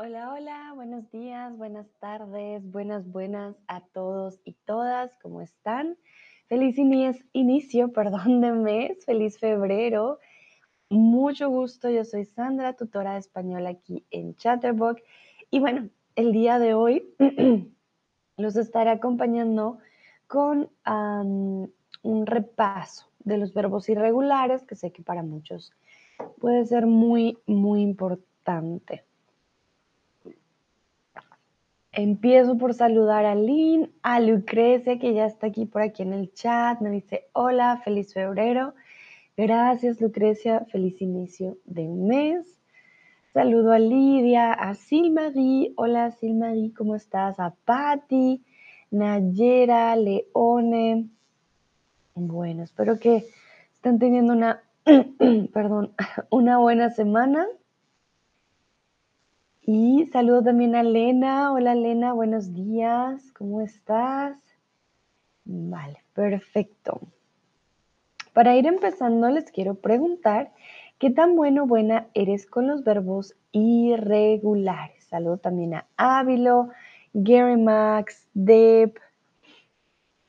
Hola, hola, buenos días, buenas tardes, buenas, buenas a todos y todas, ¿cómo están? Feliz inicio, perdón, de mes, feliz febrero. Mucho gusto, yo soy Sandra, tutora de español aquí en Chatterbox. Y bueno, el día de hoy los estaré acompañando con un repaso de los verbos irregulares, que sé que para muchos puede ser muy, muy importante. Empiezo por saludar a Lynn, a Lucrecia, que ya está aquí por aquí en el chat. Me dice, hola, feliz febrero. Gracias, Lucrecia. Feliz inicio de mes. Saludo a Lidia, a Silmarie. Hola, Silmarie, ¿cómo estás? A Patti, Nayera, Leone. Bueno, espero que estén teniendo una, perdón, una buena semana. Y saludo también a Lena. Hola Lena, buenos días. ¿Cómo estás? Vale, perfecto. Para ir empezando, les quiero preguntar qué tan bueno o buena eres con los verbos irregulares. Saludo también a Ávilo, Gary Max, Deb.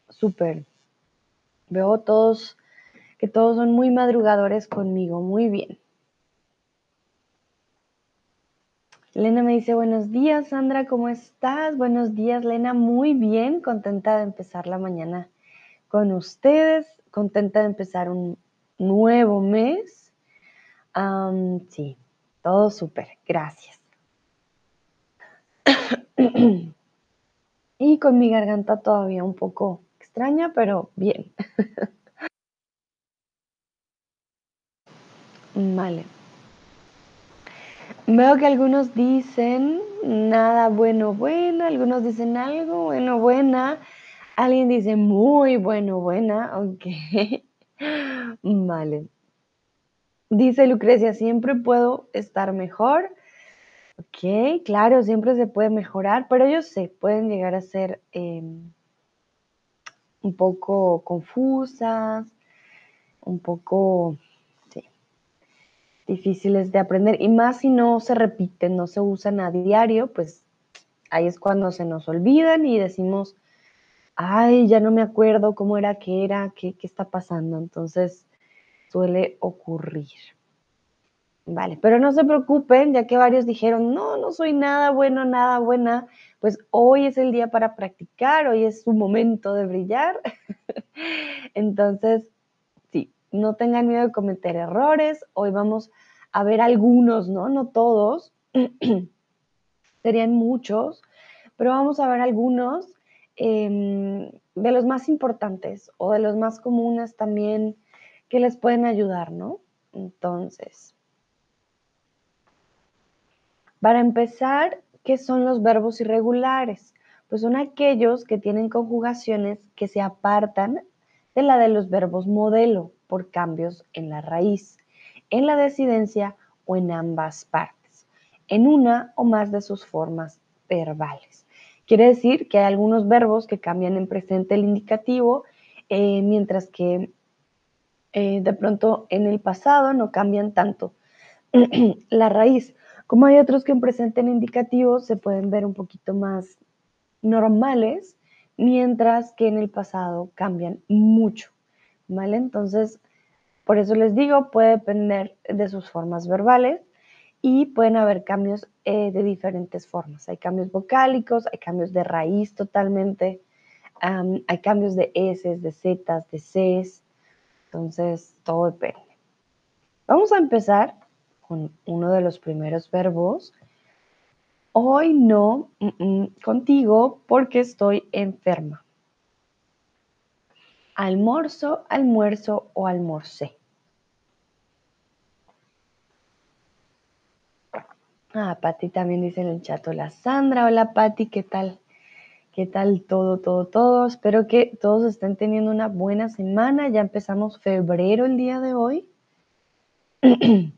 Súper. Veo todos que todos son muy madrugadores conmigo. Muy bien. Lena me dice, buenos días, Sandra, ¿cómo estás? Buenos días, Lena, muy bien, contenta de empezar la mañana con ustedes, contenta de empezar un nuevo mes. sí, todo súper, gracias. y con mi garganta todavía un poco extraña, pero bien. vale. Veo que algunos dicen nada bueno, buena, algunos dicen algo bueno, buena, alguien dice muy bueno, buena, ok. vale. Dice Lucrecia, siempre puedo estar mejor. Ok, claro, siempre se puede mejorar, pero yo sé, pueden llegar a ser em, un poco confusas, un poco difíciles de aprender y más si no se repiten, no se usan a diario, pues ahí es cuando se nos olvidan y decimos, ay, ya no me acuerdo cómo era, qué era, qué, qué está pasando. Entonces suele ocurrir. Vale, pero no se preocupen, ya que varios dijeron, no, no soy nada bueno, nada buena, pues hoy es el día para practicar, hoy es su momento de brillar. Entonces, no tengan miedo de cometer errores. Hoy vamos a ver algunos, ¿no? No todos. Serían muchos, pero vamos a ver algunos em, de los más importantes o de los más comunes también que les pueden ayudar, ¿no? Entonces, para empezar, ¿qué son los verbos irregulares? Pues son aquellos que tienen conjugaciones que se apartan de la de los verbos modelo por cambios en la raíz, en la decidencia o en ambas partes, en una o más de sus formas verbales. Quiere decir que hay algunos verbos que cambian en presente el indicativo, eh, mientras que eh, de pronto en el pasado no cambian tanto la raíz. Como hay otros que en presente el indicativo se pueden ver un poquito más normales, mientras que en el pasado cambian mucho. ¿Vale? Entonces, por eso les digo, puede depender de sus formas verbales y pueden haber cambios eh, de diferentes formas. Hay cambios vocálicos, hay cambios de raíz totalmente, hay cambios de S, de Z, de Cs, entonces todo depende. Vamos a empezar con uno de los primeros verbos. Hoy no mm, mm, contigo porque estoy enferma almuerzo, almuerzo o almorcé. Ah, Pati también dice en el chat, hola Sandra, hola Pati, ¿qué tal? ¿Qué tal todo, todo, todo? Espero que todos estén teniendo una buena semana. Ya empezamos febrero el día de hoy.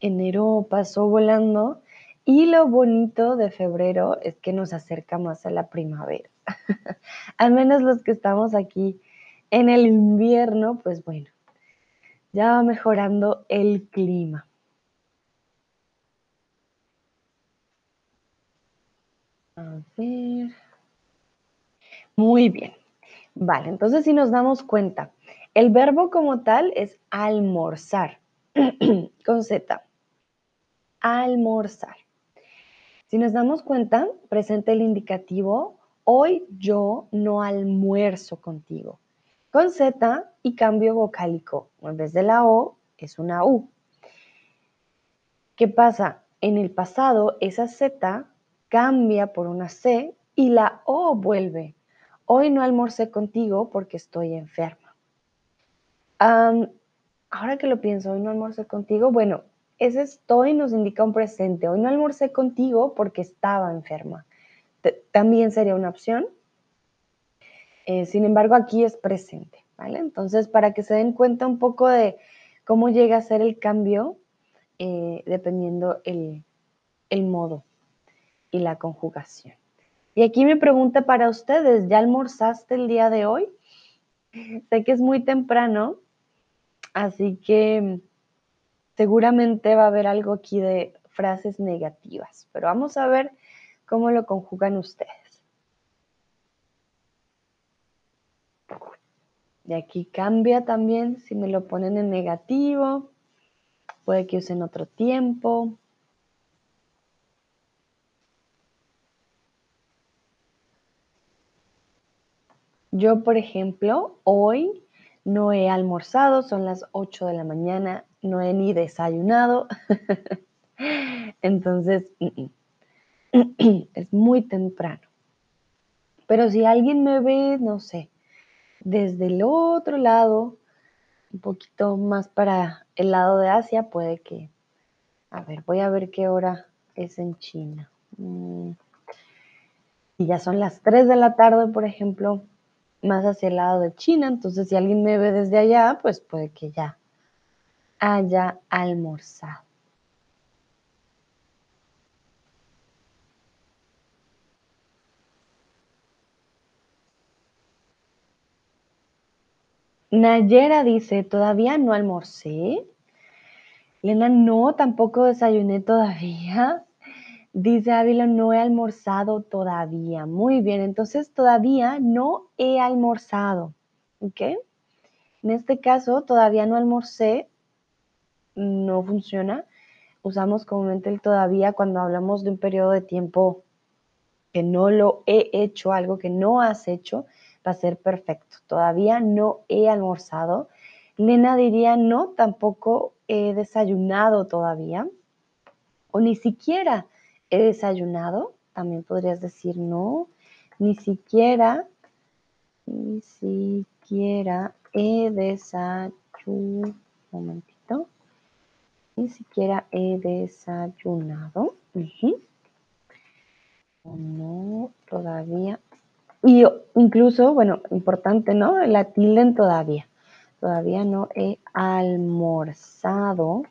Enero pasó volando y lo bonito de febrero es que nos acerca más a la primavera. Al menos los que estamos aquí en el invierno, pues bueno, ya va mejorando el clima. A ver. Muy bien. Vale, entonces si nos damos cuenta, el verbo como tal es almorzar, con Z. Almorzar. Si nos damos cuenta, presente el indicativo, hoy yo no almuerzo contigo. Con Z y cambio vocálico. En vez de la O, es una U. ¿Qué pasa? En el pasado, esa Z cambia por una C y la O vuelve. Hoy no almorcé contigo porque estoy enferma. ahora que lo pienso, hoy no almorcé contigo, bueno, ese estoy nos indica un presente. Hoy no almorcé contigo porque estaba enferma. también sería una opción. Eh, sin embargo, aquí es presente, ¿vale? Entonces, para que se den cuenta un poco de cómo llega a ser el cambio, eh, dependiendo el, el modo y la conjugación. Y aquí mi pregunta para ustedes, ¿ya almorzaste el día de hoy? sé que es muy temprano, así que seguramente va a haber algo aquí de frases negativas, pero vamos a ver cómo lo conjugan ustedes. Y aquí cambia también si me lo ponen en negativo, puede que usen otro tiempo. Yo, por ejemplo, hoy no he almorzado, son las 8 de la mañana, no he ni desayunado. Entonces, es muy temprano. Pero si alguien me ve, no sé, desde el otro lado, un poquito más para el lado de Asia, puede que, a ver, voy a ver qué hora es en China. Mm. Y ya son las 3 de la tarde, por ejemplo, más hacia el lado de China, entonces si alguien me ve desde allá, pues puede que ya haya almorzado. Nayera dice, ¿todavía no almorcé? Lena, no, tampoco desayuné todavía. Dice Ávila, no he almorzado todavía. Muy bien, entonces todavía no he almorzado. ¿Ok? En este caso, todavía no almorcé, no funciona. Usamos comúnmente el todavía cuando hablamos de un periodo de tiempo que no lo he hecho, algo que no has hecho, va a ser perfecto. Todavía no he almorzado. Lena diría, no, tampoco he desayunado todavía. O ni siquiera he desayunado, también podrías decir no, ni siquiera, ni siquiera he desayunado, un momentito, ni siquiera he desayunado, no, todavía, y incluso, bueno, importante, ¿no? La tilde todavía, todavía no he almorzado,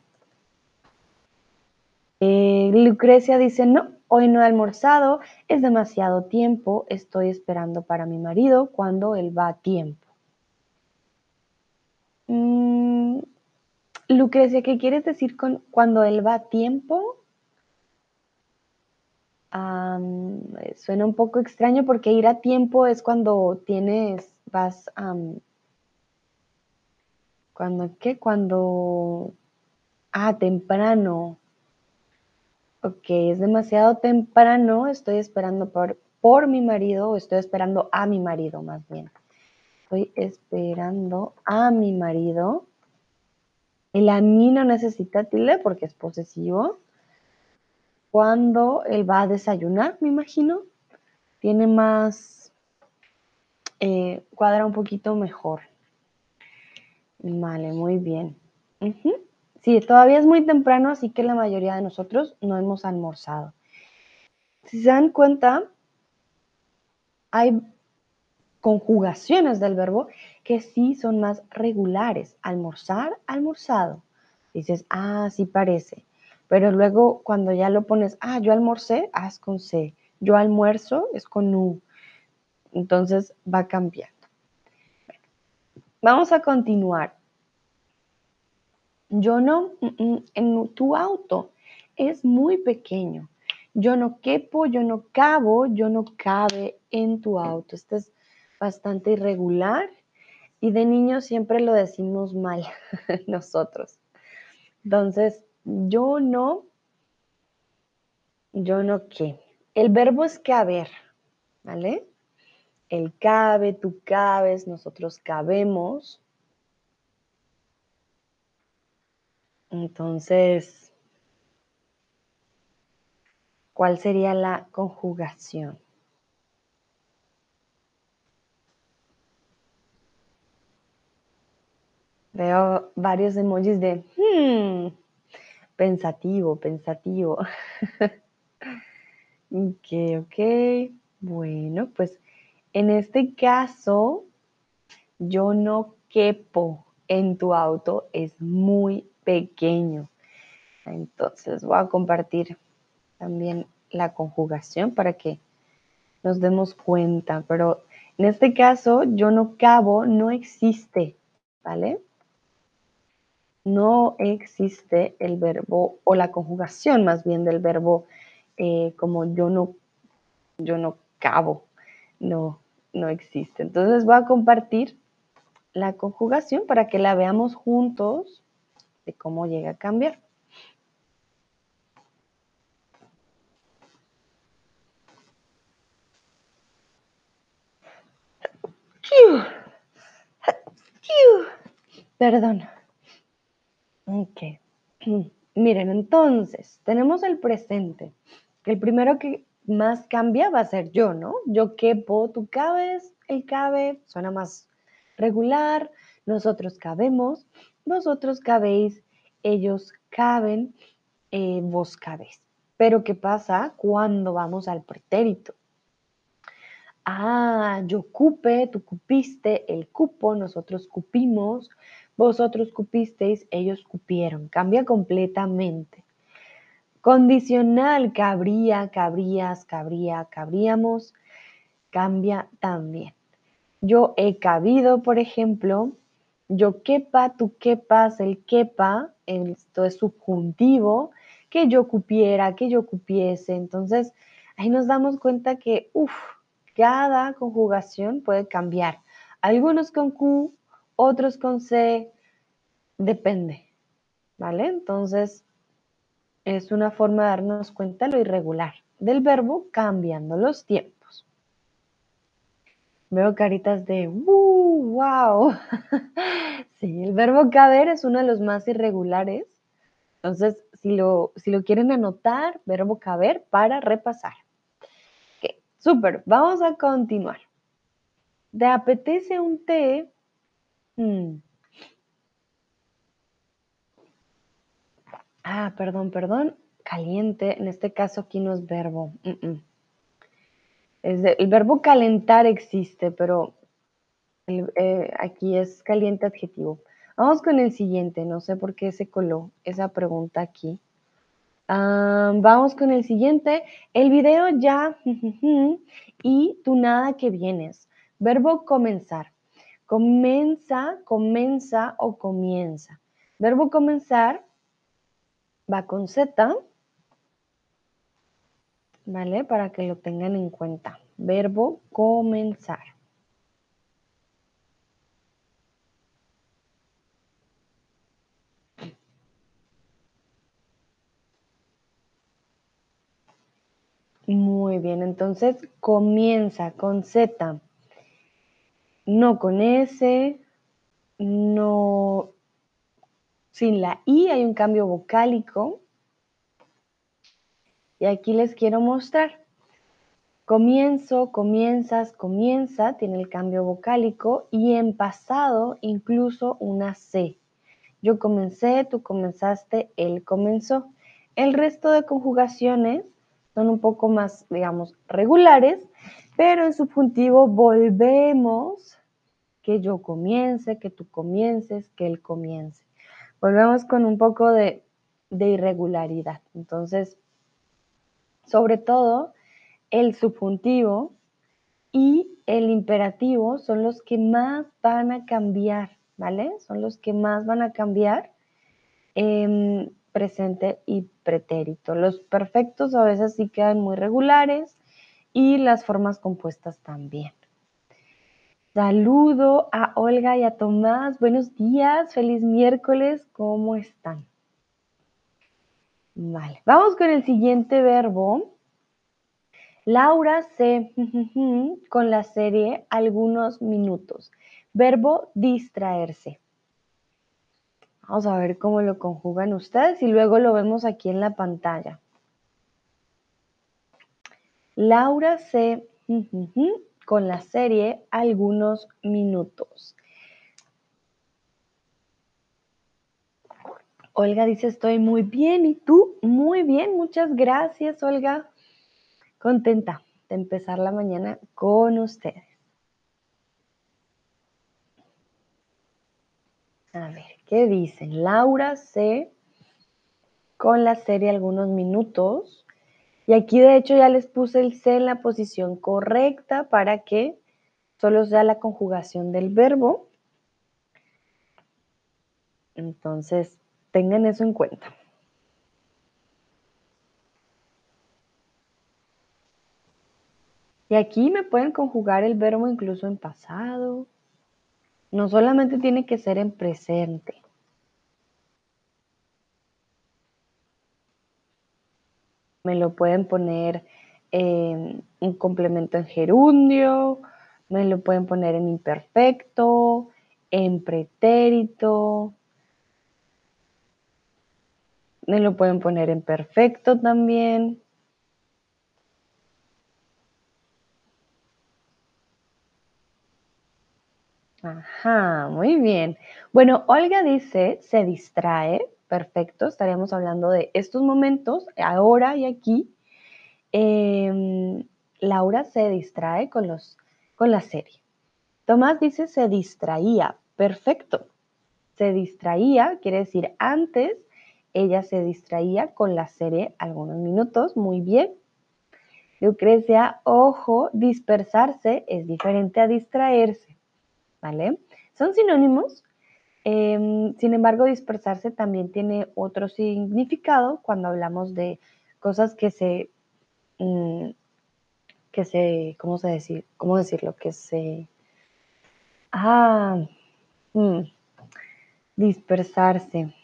eh, Lucrecia dice, no, hoy no he almorzado, es demasiado tiempo, estoy esperando para mi marido cuando él va a tiempo. Mm, Lucrecia, ¿qué quieres decir con cuando él va a tiempo? Suena un poco extraño porque ir a tiempo es cuando tienes, vas, cuando, ¿qué? Cuando, ah, temprano, Ok, es demasiado temprano, estoy esperando por, por mi marido o estoy esperando a mi marido más bien. Estoy esperando a mi marido. El a mí no necesita tilde porque es posesivo. Cuando él va a desayunar, me imagino, tiene más, eh, cuadra un poquito mejor. Vale, muy bien. Sí, todavía es muy temprano, así que la mayoría de nosotros no hemos almorzado. Si se dan cuenta, hay conjugaciones del verbo que sí son más regulares. Almorzar, almorzado. Dices, ah, sí parece. Pero luego cuando ya lo pones, ah, yo almorcé, ah, es con C. Yo almuerzo, es con U. Entonces va cambiando. Vamos a continuar. Yo no, mm, mm, en tu auto es muy pequeño. yo no quepo, yo no cabo, yo no cabe en tu auto. Este es bastante irregular y de niño siempre lo decimos mal nosotros. Entonces, yo no, yo no qué. El verbo es caber, ¿vale? Él cabe, tú cabes, nosotros cabemos. Entonces, ¿cuál sería la conjugación? Veo varios emojis de hmm, pensativo, pensativo. ok, ok. Bueno, pues en este caso, yo no quepo en tu auto, es muy pequeño. Entonces voy a compartir también la conjugación para que nos demos cuenta, pero en este caso yo no cabo no existe, ¿vale? No existe el verbo o la conjugación más bien del verbo eh, como yo no, yo no cabo, no, no existe. Entonces voy a compartir la conjugación para que la veamos juntos de cómo llega a cambiar. Perdón. Ok. Miren, entonces, tenemos el presente. El primero que más cambia va a ser yo, ¿no? Yo quepo, tú cabes, él cabe, suena más regular, nosotros cabemos, vosotros cabéis, ellos caben, eh, vos cabéis. Pero ¿qué pasa cuando vamos al pretérito? Ah, yo cupe, tú cupiste, el cupo, nosotros cupimos, vosotros cupisteis, ellos cupieron. Cambia completamente. Condicional, cabría, cabrías, cabría, cabríamos, cambia también. Yo he cabido, por ejemplo, yo quepa, tú quepas, el quepa, esto es subjuntivo, que yo cupiera, que yo cupiese. Entonces, ahí nos damos cuenta que, uff, cada conjugación puede cambiar. Algunos con Q, otros con C, depende, ¿vale? Entonces, es una forma de darnos cuenta de lo irregular del verbo cambiando los tiempos. Veo caritas de ¡wow! sí, el verbo caber es uno de los más irregulares. Entonces, si lo, si lo quieren anotar, verbo caber para repasar. Ok, súper. Vamos a continuar. ¿Te apetece un té? Hmm. Ah, perdón, perdón. Caliente, en este caso aquí no es verbo. el verbo calentar existe, pero eh, aquí es caliente adjetivo. Vamos con el siguiente, no sé por qué se coló esa pregunta aquí. Vamos con el siguiente. El video ya y tú nada que vienes. Verbo comenzar. Comienza, comienza o comienza. Verbo comenzar va con Z, ¿vale? Para que lo tengan en cuenta. Verbo comenzar. Muy bien, entonces comienza con Z, no con S, no sin la I hay un cambio vocálico. Y aquí les quiero mostrar. Comienzo, comienzas, comienza, tiene el cambio vocálico y en pasado incluso una C. Yo comencé, tú comenzaste, él comenzó. El resto de conjugaciones son un poco más, digamos, regulares, pero en subjuntivo volvemos que yo comience, que tú comiences, que él comience volvemos con un poco de, irregularidad. Entonces, sobre todo, el subjuntivo y el imperativo son los que más van a cambiar, ¿vale? Son los que más van a cambiar. Em, presente y pretérito. Los perfectos a veces sí quedan muy regulares y las formas compuestas también. Saludo a Olga y a Tomás. Buenos días, feliz miércoles. ¿Cómo están? Vale, vamos con el siguiente verbo. Laura se con la serie algunos minutos. Verbo distraerse. Vamos a ver cómo lo conjugan ustedes y luego lo vemos aquí en la pantalla. Laura se con la serie algunos minutos. Olga dice, estoy muy bien. ¿Y tú? Muy bien. Muchas gracias, Olga. Contenta de empezar la mañana con ustedes. A ver, ¿qué dicen? Laura se con la serie algunos minutos. Y aquí de hecho ya les puse el C en la posición correcta para que solo sea la conjugación del verbo. Entonces, tengan eso en cuenta. Y aquí me pueden conjugar el verbo incluso en pasado. No solamente tiene que ser en presente. Me lo pueden poner en un complemento en gerundio, me lo pueden poner en imperfecto, en pretérito, me lo pueden poner en perfecto también. Ajá, muy bien. Bueno, Olga dice, se distrae perfecto, estaríamos hablando de estos momentos, ahora y aquí. Em, Laura se distrae con, los, con la serie. Tomás dice se distraía, perfecto. Se distraía, quiere decir antes, ella se distraía con la serie algunos minutos, muy bien. Lucrecia, ojo, dispersarse es diferente a distraerse, ¿vale? Son sinónimos, Em, sin embargo, dispersarse también tiene otro significado cuando hablamos de cosas que se, mm, que se, ¿cómo se decir? ¿Cómo decirlo? Que se, ah, mm, dispersarse.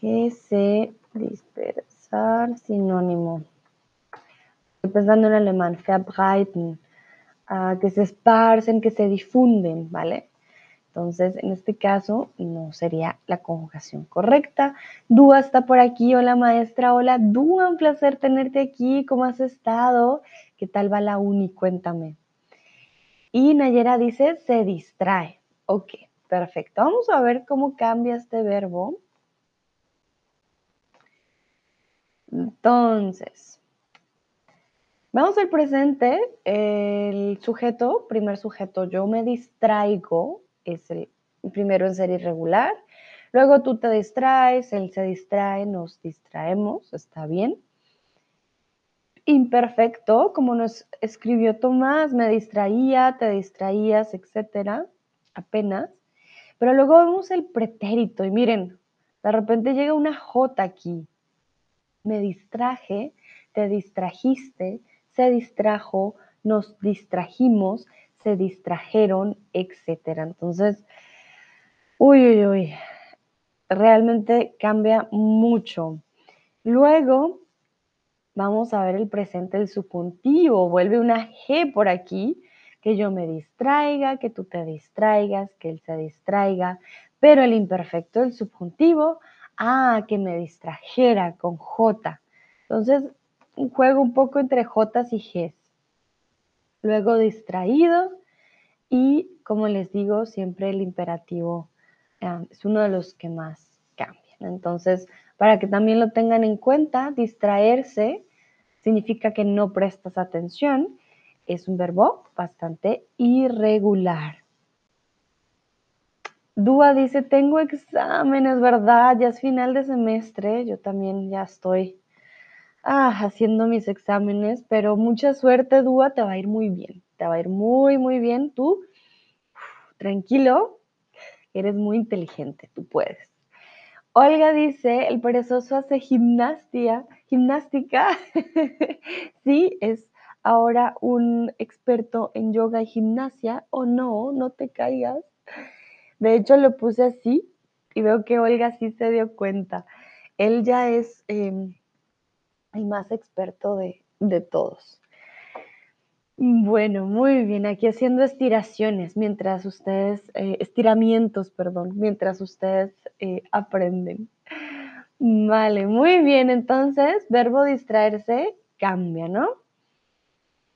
Que se dispersar, sinónimo. Estoy pensando en alemán, verbreiten, ah, que se esparcen, que se difunden, ¿vale? Entonces, en este caso, no sería la conjugación correcta. Dúa está por aquí. Hola, maestra. Hola, Dúa, un placer tenerte aquí. ¿Cómo has estado? ¿Qué tal va la uni? Cuéntame. Y Nayera dice, se distrae. Ok, perfecto. Vamos a ver cómo cambia este verbo. Entonces, vamos al presente. El sujeto, primer sujeto, yo me distraigo es el primero en ser irregular. Luego tú te distraes, él se distrae, nos distraemos, está bien. Imperfecto, como nos escribió Tomás, me distraía, te distraías, etcétera, apenas. Pero luego vemos el pretérito y miren, de repente llega una J aquí. Me distraje, te distrajiste, se distrajo, nos distrajimos, se distrajeron, etcétera. Entonces, uy, uy, uy, realmente cambia mucho. Luego, vamos a ver el presente del subjuntivo. Vuelve una G por aquí, que yo me distraiga, que tú te distraigas, que él se distraiga. Pero el imperfecto del subjuntivo, ah, que me distrajera con J. Entonces, un juego un poco entre J y G luego distraído y, como les digo, siempre el imperativo es uno de los que más cambian. Entonces, para que también lo tengan en cuenta, distraerse significa que no prestas atención. Es un verbo bastante irregular. Dúa dice, tengo exámenes, ¿verdad? Ya es final de semestre, yo también ya estoy ah, haciendo mis exámenes, pero mucha suerte, Dúa, te va a ir muy bien, te va a ir muy, muy bien. Tú, tranquilo, eres muy inteligente, tú puedes. Olga dice, el perezoso hace gimnasia, gimnástica. sí, es ahora un experto en yoga y gimnasia. O no, no te caigas. De hecho, lo puse así y veo que Olga sí se dio cuenta. Él ya es em, el más experto de, todos. Bueno, muy bien, aquí haciendo estiraciones mientras ustedes, eh, estiramientos, perdón, mientras ustedes eh, aprenden. Vale, muy bien, entonces, verbo distraerse cambia, ¿no?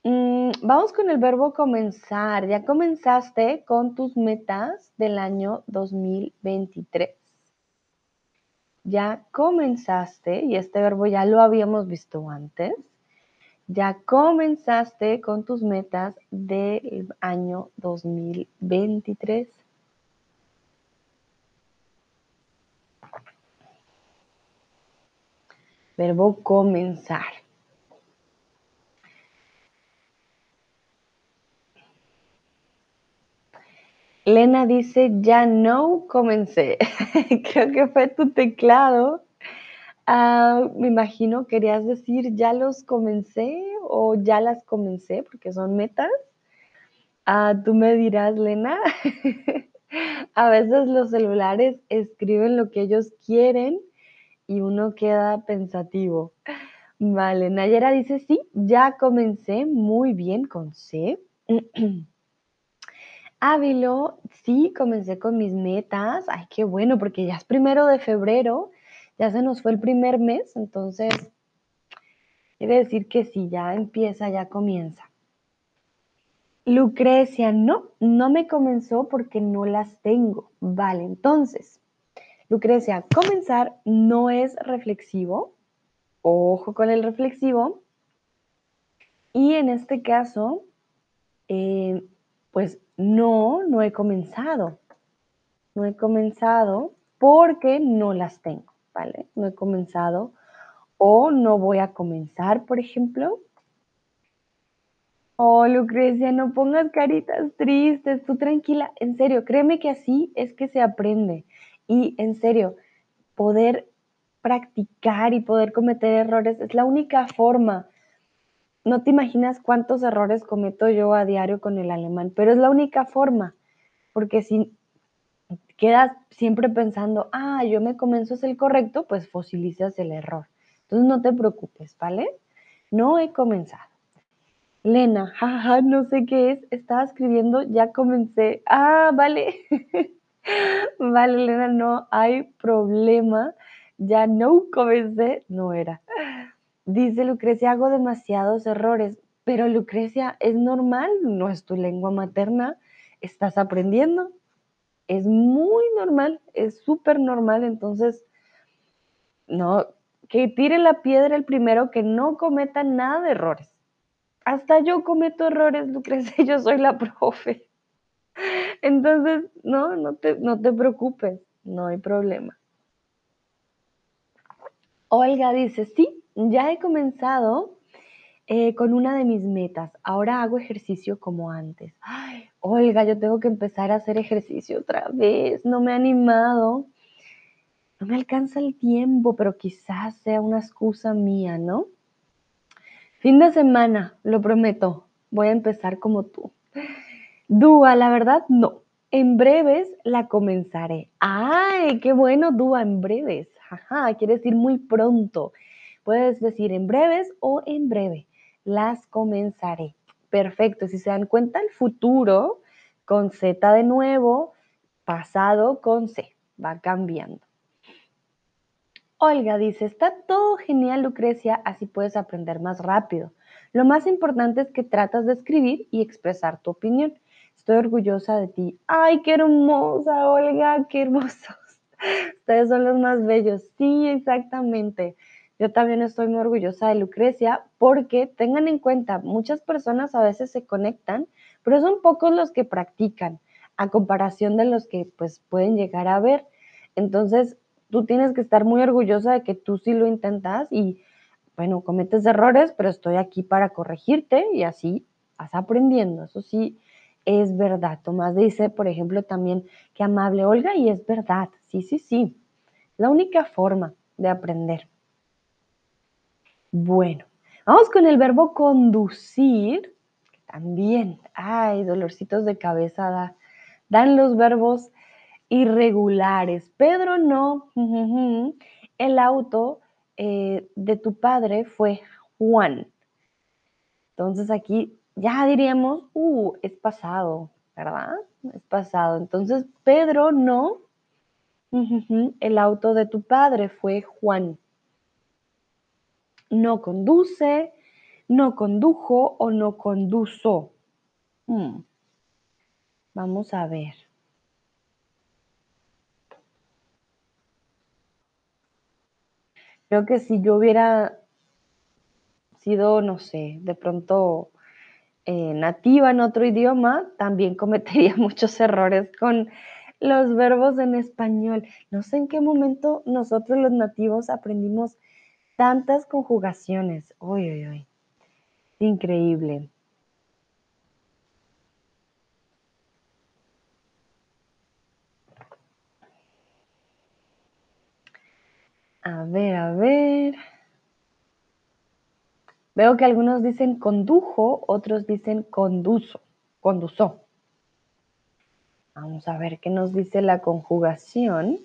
Mm, vamos con el verbo comenzar. Ya comenzaste con tus metas del año 2023. Ya comenzaste, y este verbo ya lo habíamos visto antes, ya comenzaste con tus metas del año 2023. Verbo comenzar. Lena dice, ya no comencé. Creo que fue tu teclado. Ah, me imagino querías decir, ya los comencé o ya las comencé, porque son metas. Ah, tú me dirás, Lena. A veces los celulares escriben lo que ellos quieren y uno queda pensativo. Vale, Nayera dice, sí, ya comencé muy bien con C. Ávilo, sí, comencé con mis metas. Ay, qué bueno, porque ya es primero de febrero, ya se nos fue el primer mes, entonces quiere decir que sí, ya empieza, ya comienza. Lucrecia, no, no me comenzó porque no las tengo. Vale, entonces, Lucrecia, comenzar no es reflexivo. Ojo con el reflexivo. Y en este caso, eh, pues no, no he comenzado. No he comenzado porque no las tengo, ¿vale? No he comenzado o no voy a comenzar, por ejemplo. Oh, Lucrecia, no pongas caritas tristes, tú tranquila, en serio, créeme que así es que se aprende. Y en serio, poder practicar y poder cometer errores es la única forma no te imaginas cuántos errores cometo yo a diario con el alemán, pero es la única forma, porque si quedas siempre pensando, ah, yo me comenzo es el correcto, pues fosilizas el error. Entonces no te preocupes, ¿vale? No he comenzado. Lena, jaja, no sé qué es, estaba escribiendo, ya comencé. Ah, vale. vale, Lena, no hay problema. Ya no comencé, no era. Dice Lucrecia, hago demasiados errores, pero Lucrecia, es normal, no es tu lengua materna, estás aprendiendo, es muy normal, es súper normal, entonces, no, que tire la piedra el primero, que no cometa nada de errores. Hasta yo cometo errores, Lucrecia, yo soy la profe. Entonces, no, no te, no te preocupes, no hay problema. Olga dice, sí, ya he comenzado eh, con una de mis metas. Ahora hago ejercicio como antes. Ay, Olga, yo tengo que empezar a hacer ejercicio otra vez. No me he animado. No me alcanza el tiempo, pero quizás sea una excusa mía, ¿no? Fin de semana, lo prometo. Voy a empezar como tú. Dúa, la verdad, no. En breves la comenzaré. ¡Ay, qué bueno, Dúa, en breves! Ajá, quiere decir muy pronto. Puedes decir en breves o en breve. Las comenzaré. Perfecto. Si se dan cuenta, el futuro con Z de nuevo, pasado con C. Va cambiando. Olga dice, está todo genial Lucrecia, así puedes aprender más rápido. Lo más importante es que tratas de escribir y expresar tu opinión. Estoy orgullosa de ti. Ay, qué hermosa, Olga, qué hermosos. Ustedes son los más bellos. Sí, exactamente. Yo también estoy muy orgullosa de Lucrecia porque tengan en cuenta, muchas personas a veces se conectan, pero son pocos los que practican a comparación de los que pues pueden llegar a ver. Entonces, tú tienes que estar muy orgullosa de que tú sí lo intentas y bueno, cometes errores, pero estoy aquí para corregirte y así vas aprendiendo. Eso sí es verdad. Tomás dice, por ejemplo, también que amable Olga y es verdad. Sí, sí, sí. La única forma de aprender. Bueno, vamos con el verbo conducir. También, ay, dolorcitos de cabeza dan los verbos irregulares. Pedro no, el auto eh, de tu padre fue Juan. Entonces aquí ya diríamos, uh, es pasado, ¿verdad? Es pasado. Entonces, Pedro no, el auto de tu padre fue Juan. No conduce, no condujo o no conduzo. Hmm. Vamos a ver. Creo que si yo hubiera sido, no sé, de pronto eh, nativa en otro idioma, también cometería muchos errores con los verbos en español. No sé en qué momento nosotros los nativos aprendimos tantas conjugaciones. Uy, uy, uy. Increíble. A ver, a ver. Veo que algunos dicen condujo, otros dicen conduzo, conduzó. Vamos a ver qué nos dice la conjugación.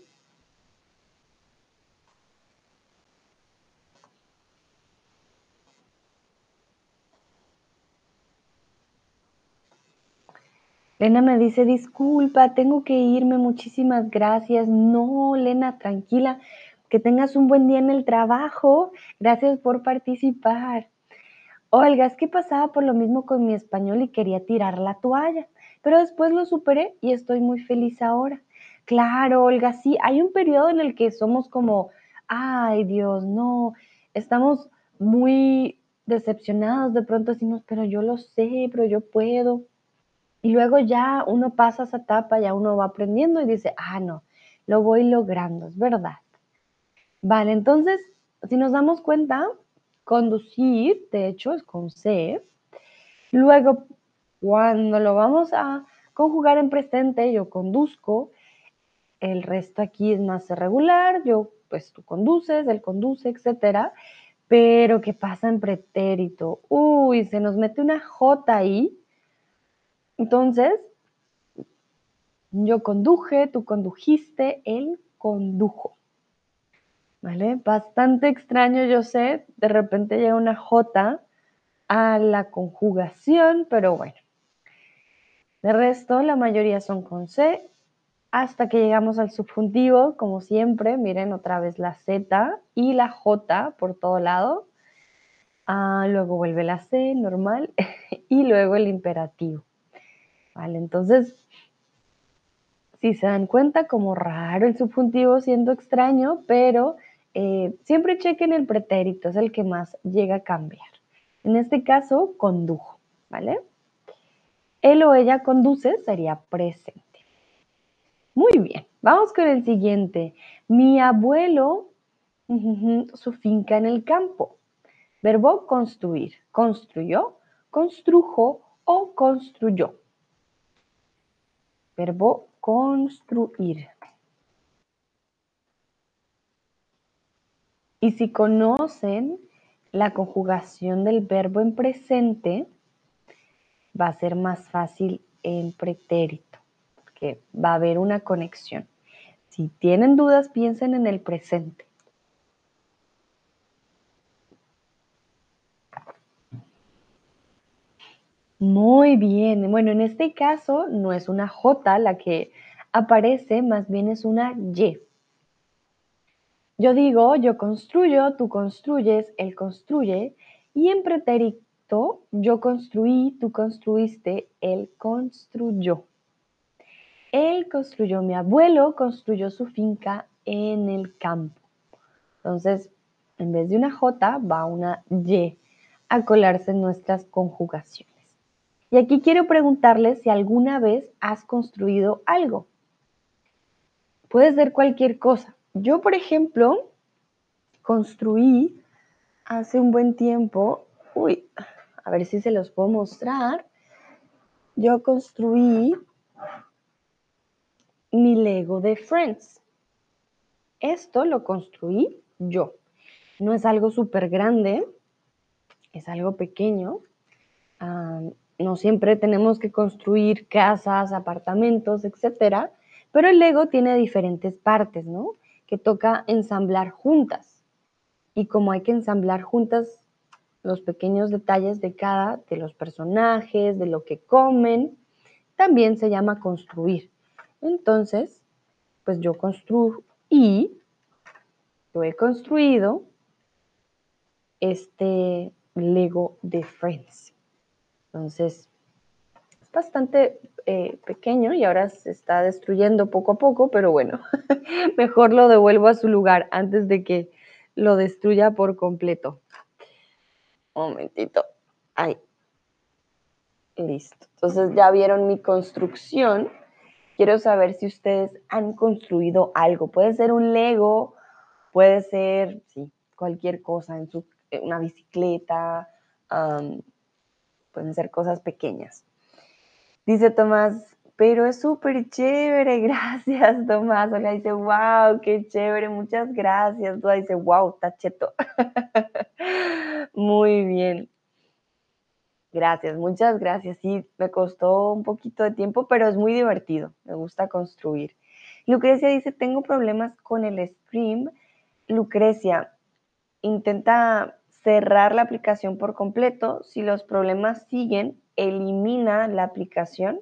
Lena me dice, disculpa, tengo que irme, muchísimas gracias. No, Lena, tranquila, que tengas un buen día en el trabajo. Gracias por participar. Olga, es que pasaba por lo mismo con mi español y quería tirar la toalla, pero después lo superé y estoy muy feliz ahora. Claro, Olga, sí, hay un periodo en el que somos como, ay Dios, no, estamos muy decepcionados, de pronto decimos, pero yo lo sé, pero yo puedo. Y luego ya uno pasa esa etapa, ya uno va aprendiendo y dice, ah, no, lo voy logrando, es verdad. Vale, entonces, si nos damos cuenta, conducir, de hecho, es con C. Luego, cuando lo vamos a conjugar en presente, yo conduzco. El resto aquí es más irregular. Yo, pues tú conduces, él conduce, etcétera. Pero, ¿qué pasa en pretérito? Uy, se nos mete una J ahí. Entonces, yo conduje, tú condujiste, él condujo. ¿vale? Bastante extraño, yo sé, de repente llega una J a la conjugación, pero bueno. De resto, la mayoría son con C, hasta que llegamos al subjuntivo, como siempre, miren otra vez la Z y la J por todo lado. Ah, luego vuelve la C, normal, y luego el imperativo. Vale, entonces, si se dan cuenta, como raro el subjuntivo siendo extraño, pero eh, siempre chequen el pretérito, es el que más llega a cambiar. En este caso, condujo, ¿vale? Él o ella conduce sería presente. Muy bien, vamos con el siguiente. Mi abuelo, su finca en el campo. Verbo construir. Construyó, construjo o construyó. Verbo construir. Y si conocen la conjugación del verbo en presente, va a ser más fácil en pretérito, porque va a haber una conexión. Si tienen dudas, piensen en el presente. Muy bien. Bueno, en este caso no es una J la que aparece, más bien es una Y. Yo digo, yo construyo, tú construyes, él construye. Y en pretérito, yo construí, tú construiste, él construyó. Él construyó, mi abuelo construyó su finca en el campo. Entonces, en vez de una J, va una Y a colarse en nuestras conjugaciones. Y aquí quiero preguntarles si alguna vez has construido algo. Puede ser cualquier cosa. Yo, por ejemplo, construí hace un buen tiempo, uy, a ver si se los puedo mostrar. Yo construí mi Lego de Friends. esto lo construí yo. No es algo súper grande, es algo pequeño. no siempre tenemos que construir casas, apartamentos, etcétera, pero el Lego tiene diferentes partes, ¿no? Que toca ensamblar juntas. Y como hay que ensamblar juntas los pequeños detalles de cada de los personajes, de lo que comen, también se llama construir. Entonces, pues yo construí, yo he construido este Lego de Friends. Entonces, es bastante eh, pequeño y ahora se está destruyendo poco a poco, pero bueno, mejor lo devuelvo a su lugar antes de que lo destruya por completo. Un momentito. Ahí. Listo. Entonces ya vieron mi construcción. Quiero saber si ustedes han construido algo. Puede ser un Lego, puede ser, sí, cualquier cosa, en su, una bicicleta, pueden ser cosas pequeñas. Dice Tomás, pero es súper chévere, gracias Tomás. Oiga dice, wow, qué chévere, muchas gracias. Dice, wow, tacheto. Muy bien. Gracias, muchas gracias. Sí, me costó un poquito de tiempo, pero es muy divertido. Me gusta construir. Lucrecia dice, tengo problemas con el stream. Lucrecia, intenta cerrar la aplicación por completo. Si los problemas siguen, elimina la aplicación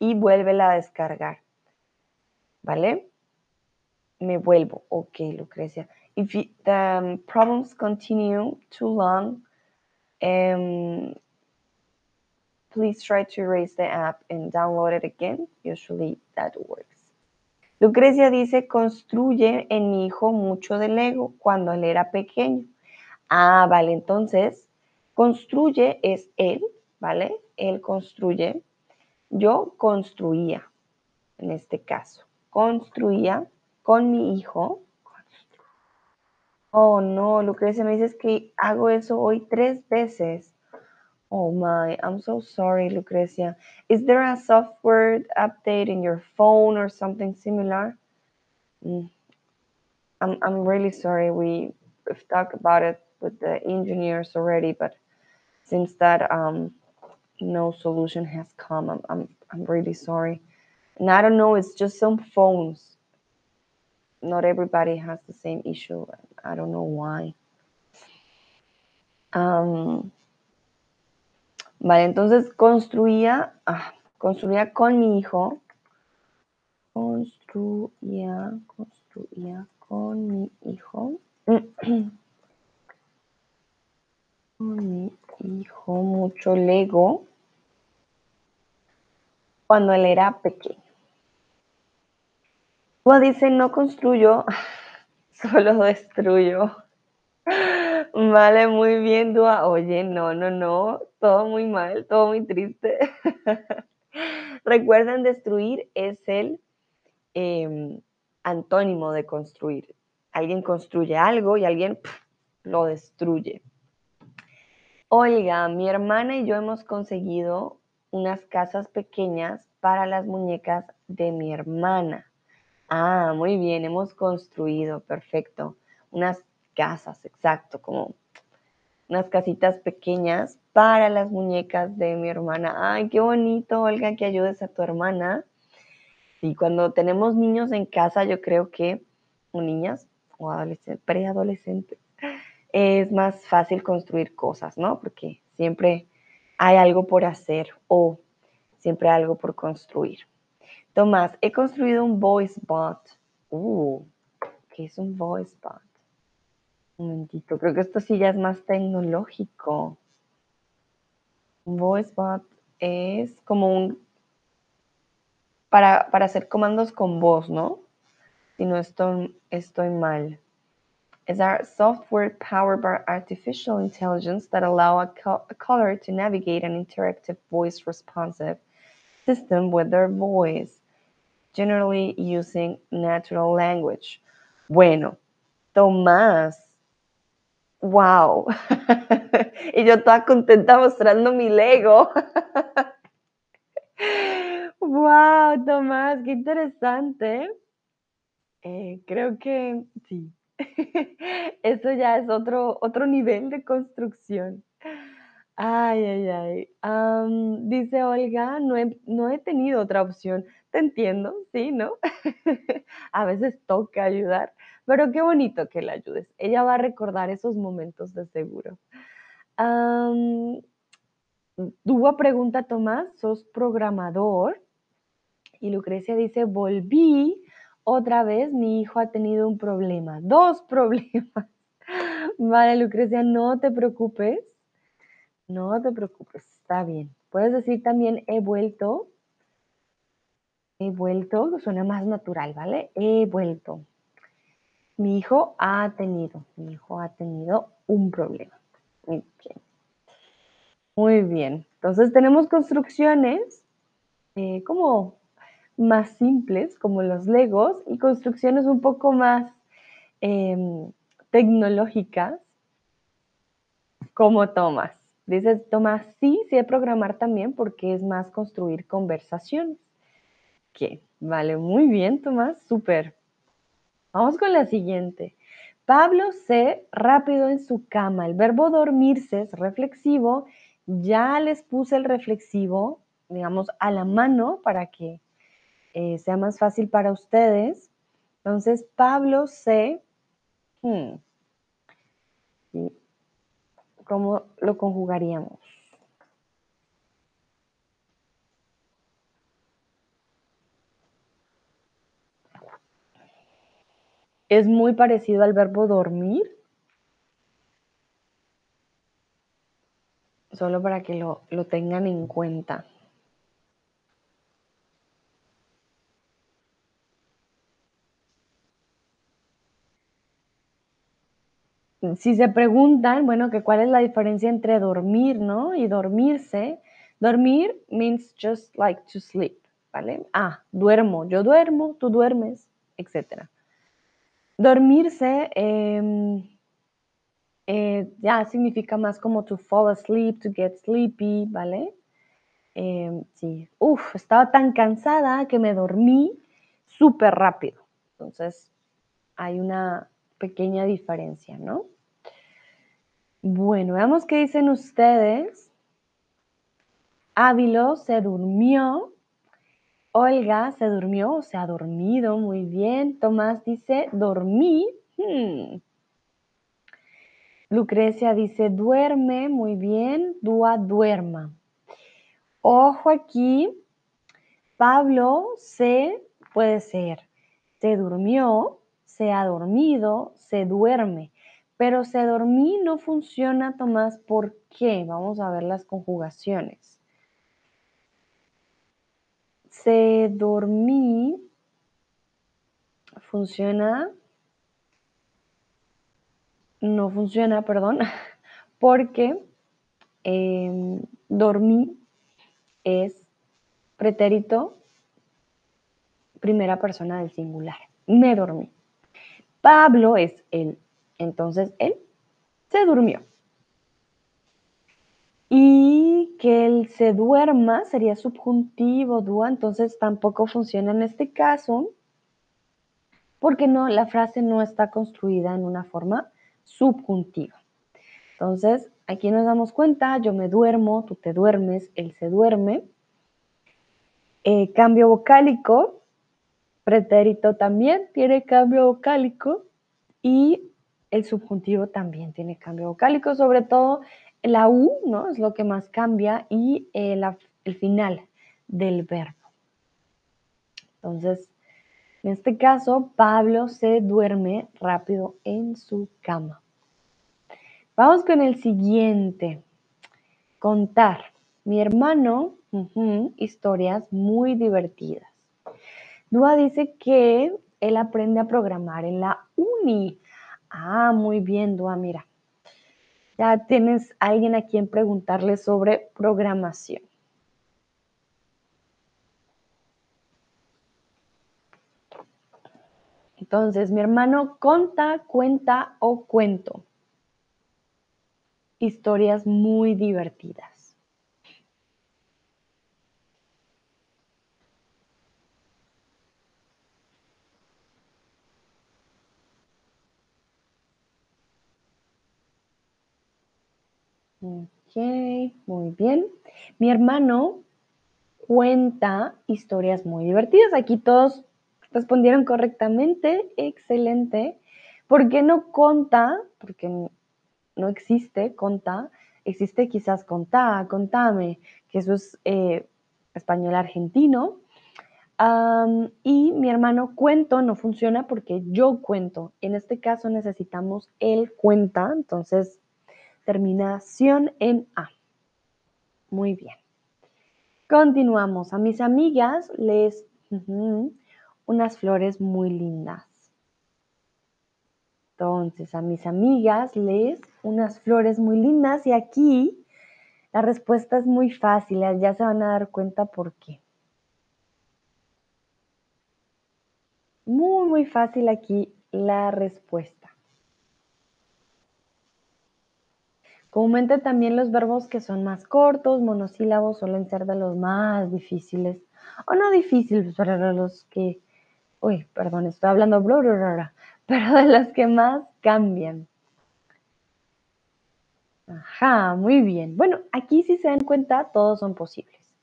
y vuélvela a descargar. ¿Vale? Me vuelvo. Ok, Lucrecia. If the um, problems continue too long, um, please try to erase the app and download it again. Usually that works. Lucrecia dice, construye en mi hijo mucho de Lego cuando él era pequeño. Ah, vale, entonces, construye es él, ¿vale? Él construye. Yo construía, en este caso. Construía con mi hijo Oh, no, Lucrecia, me dices que hago eso hoy tres veces. Oh my, I'm so sorry, Lucrecia. Is there a software update in your phone or something similar? Mm. I'm, I'm really sorry. We, we've talked about it with the engineers already, but since that um, no solution has come, I'm, I'm, I'm really sorry. And I don't know, it's just some phones not everybody has the same issue. I don't know why. Um, vale, entonces construía, ah, construía con mi hijo, construía, construía con mi hijo, con mi hijo mucho Lego cuando él era pequeño dice, no construyo, solo destruyo. Vale, muy bien, Dua. Oye, no, no, no, todo muy mal, todo muy triste. Recuerden, destruir es el em, antónimo de construir. Alguien construye algo y alguien lo destruye. Oiga, mi hermana y yo hemos conseguido unas casas pequeñas para las muñecas de mi hermana. Ah, muy bien, hemos construido, perfecto. Unas casas, exacto, como unas casitas pequeñas para las muñecas de mi hermana. Ay, qué bonito, Olga, que ayudes a tu hermana. Y cuando tenemos niños en casa, yo creo que, o niñas, o adolescentes, preadolescentes, es más fácil construir cosas, ¿no? Porque siempre hay algo por hacer o siempre hay algo por construir. Tomás, he construido un voice bot. Uh, ¿qué es un voice bot? Un momentito, creo que esto sí ya es más tecnológico. Un voice bot es como un... Para, para hacer comandos con voz, ¿no? Si no estoy, estoy mal. Is our software powered by artificial intelligence that allow a, a caller to navigate an interactive voice responsive system with their voice generally using natural language. Bueno, Tomás, wow. y yo estaba contenta mostrando mi Lego. wow, Tomás, qué interesante. Eh, creo que sí. Eso ya es otro, otro nivel de construcción. Ay, ay, ay. Dice Olga, no he, no he tenido otra opción. Te entiendo, sí, ¿no? A veces toca ayudar, pero qué bonito que la ayudes. Ella va a recordar esos momentos de seguro. Am, Dúa pregunta, Tomás, ¿sos programador? Y Lucrecia dice, volví otra vez, mi hijo ha tenido un problema, dos problemas. Vale, Lucrecia, no te preocupes. No te preocupes, está bien. Puedes decir también he vuelto. He vuelto, suena más natural, ¿vale? He vuelto. Mi hijo ha tenido, mi hijo ha tenido un problema. Muy bien. Entonces tenemos construcciones eh, como más simples, como los legos, y construcciones un poco más em, tecnológicas, como Tomás. Dices, Tomás, sí, sé programar también porque es más construir conversaciones. ¿Qué? Vale, muy bien, Tomás, súper. Vamos con la siguiente. Pablo se rápido en su cama. El verbo dormirse es reflexivo. Ya les puse el reflexivo, digamos, a la mano para que eh, sea más fácil para ustedes. Entonces, Pablo se... Hmm, ¿Cómo lo conjugaríamos? Es muy parecido al verbo dormir. Solo para que lo, lo tengan en cuenta. Si se preguntan, bueno, que cuál es la diferencia entre dormir, ¿no? Y dormirse. Dormir means just like to sleep, ¿vale? Ah, duermo, yo duermo, tú duermes, etc. Dormirse em, eh, ya significa más como to fall asleep, to get sleepy, ¿vale? Em, sí, uf, estaba tan cansada que me dormí súper rápido. Entonces, hay una pequeña diferencia, ¿no? Bueno, veamos qué dicen ustedes. Ávilo se durmió. Olga se durmió o se ha dormido. Muy bien. Tomás dice dormí. Hmm. Lucrecia dice duerme. Muy bien. Dúa duerma. Ojo aquí. Pablo se puede ser. Se durmió, se ha dormido, se duerme. Pero se dormí no funciona, Tomás, ¿por qué? Vamos a ver las conjugaciones. Se dormí funciona, no funciona, perdón, porque em, dormí es pretérito primera persona del singular. Me dormí. Pablo es el entonces él se durmió. Y que él se duerma sería subjuntivo, dúa, entonces tampoco funciona en este caso, porque no, la frase no está construida en una forma subjuntiva. Entonces, aquí nos damos cuenta, yo me duermo, tú te duermes, él se duerme. Eh, cambio vocálico, pretérito también tiene cambio vocálico y el subjuntivo también tiene cambio vocálico, sobre todo la U, ¿no? Es lo que más cambia y eh, el final del verbo. Entonces, en este caso, Pablo se duerme rápido en su cama. Vamos con el siguiente. Contar. Mi hermano, historias muy divertidas. Dúa dice que él aprende a programar en la uni. Ah, muy bien, Dua, mira. Ya tienes alguien a quien preguntarle sobre programación. Entonces, mi hermano conta, cuenta o cuento. Historias muy divertidas. Ok, muy bien. Mi hermano cuenta historias muy divertidas. Aquí todos respondieron correctamente. Excelente. ¿Por qué no conta? Porque no existe conta. Existe quizás contá, contame, que eso es eh, español argentino. y mi hermano cuento no funciona porque yo cuento. En este caso necesitamos él cuenta, entonces terminación en A. Muy bien. Continuamos. A mis amigas les unas flores muy lindas. Entonces, a mis amigas les unas flores muy lindas y aquí la respuesta es muy fácil, ya se van a dar cuenta por qué. Muy, muy fácil aquí la respuesta. Comúnmente también los verbos que son más cortos, monosílabos, suelen ser de los más difíciles. O no difíciles, pero los que... Uy, perdón, estoy hablando bla, pero de los que más cambian. Ajá, muy bien. Bueno, aquí si se dan cuenta, todos son posibles.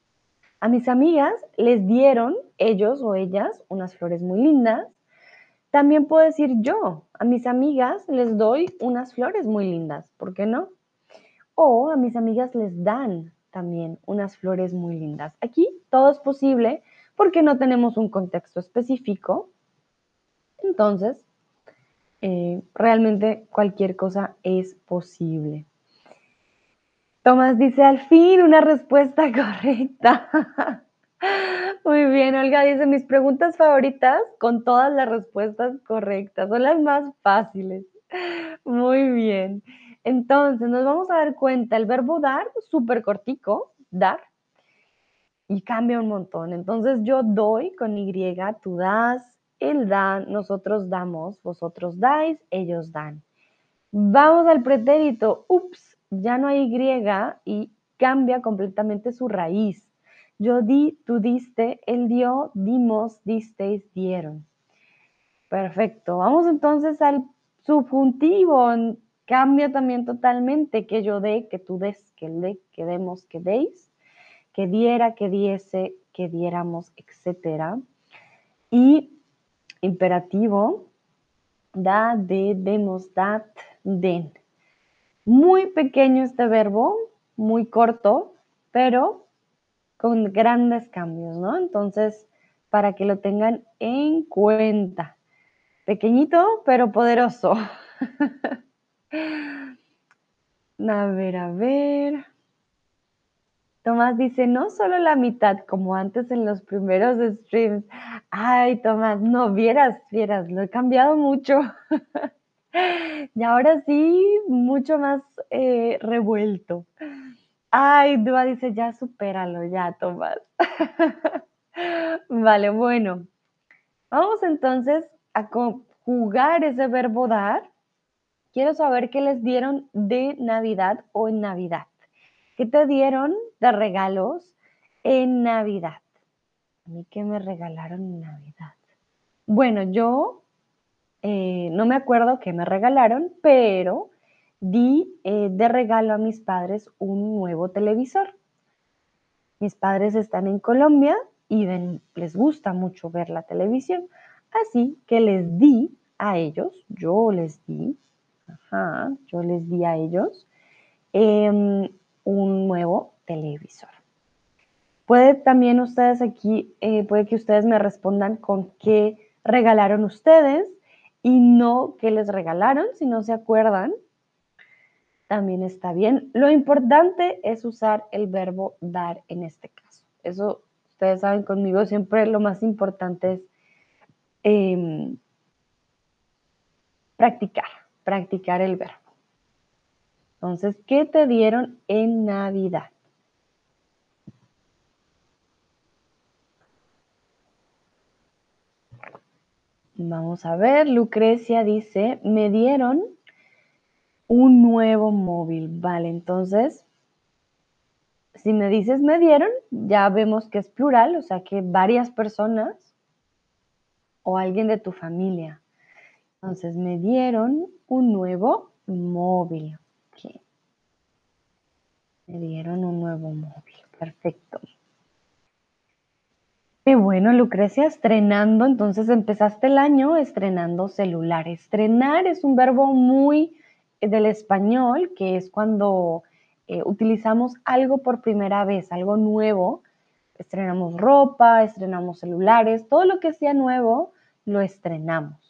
A mis amigas les dieron, ellos o ellas, unas flores muy lindas. También puedo decir yo, a mis amigas les doy unas flores muy lindas. ¿Por qué no? O a mis amigas les dan también unas flores muy lindas. Aquí todo es posible porque no tenemos un contexto específico. Entonces, eh, realmente cualquier cosa es posible. Tomás dice, al fin una respuesta correcta. Muy bien, Olga dice, mis preguntas favoritas con todas las respuestas correctas, son las más fáciles. Muy bien. Entonces, nos vamos a dar cuenta, el verbo dar, súper cortico, dar, y cambia un montón. Entonces, yo doy con Y, tú das, él da, nosotros damos, vosotros dais, ellos dan. Vamos al pretérito, ups, ya no hay Y y cambia completamente su raíz. Yo di, tú diste, él dio, dimos, disteis, dieron. Perfecto. Vamos entonces al subjuntivo cambia también totalmente que yo dé, que tú des, que dé, que demos, que deis, que diera, que diese, que diéramos, etc. Y imperativo, da, de, demos, dat, den. Muy pequeño este verbo, muy corto, pero con grandes cambios, ¿no? Entonces, para que lo tengan en cuenta. Pequeñito, pero poderoso. A ver, a ver. Tomás dice, no solo la mitad, como antes en los primeros streams. Ay, Tomás, no, vieras, vieras, lo he cambiado mucho. y ahora sí, mucho más eh, revuelto. Ay, Dua dice, ya supéralo, ya, Tomás. vale, bueno. Vamos entonces a conjugar ese verbo dar Quiero saber qué les dieron de Navidad o en Navidad. ¿Qué te dieron de regalos en Navidad? A mí qué me regalaron en Navidad. Bueno, yo eh, no me acuerdo qué me regalaron, pero di eh, de regalo a mis padres un nuevo televisor. Mis padres están en Colombia y les gusta mucho ver la televisión, así que les di a ellos, yo les di Ajá, yo les di a ellos em, un nuevo televisor. Puede también ustedes aquí, eh, puede que ustedes me respondan con qué regalaron ustedes y no qué les regalaron, si no se acuerdan. También está bien. Lo importante es usar el verbo dar en este caso. Eso ustedes saben conmigo, siempre lo más importante es em, practicar practicar el verbo. Entonces, ¿qué te dieron en Navidad? Vamos a ver, Lucrecia dice, me dieron un nuevo móvil. Vale, entonces, si me dices me dieron, ya vemos que es plural, o sea que varias personas o alguien de tu familia. Entonces, me dieron un nuevo móvil. Me dieron un nuevo móvil. Perfecto. Qué bueno, Lucrecia, estrenando. Entonces empezaste el año estrenando celular. Estrenar es un verbo muy eh, del español, que es cuando eh, utilizamos algo por primera vez, algo nuevo. Estrenamos ropa, estrenamos celulares, todo lo que sea nuevo lo estrenamos.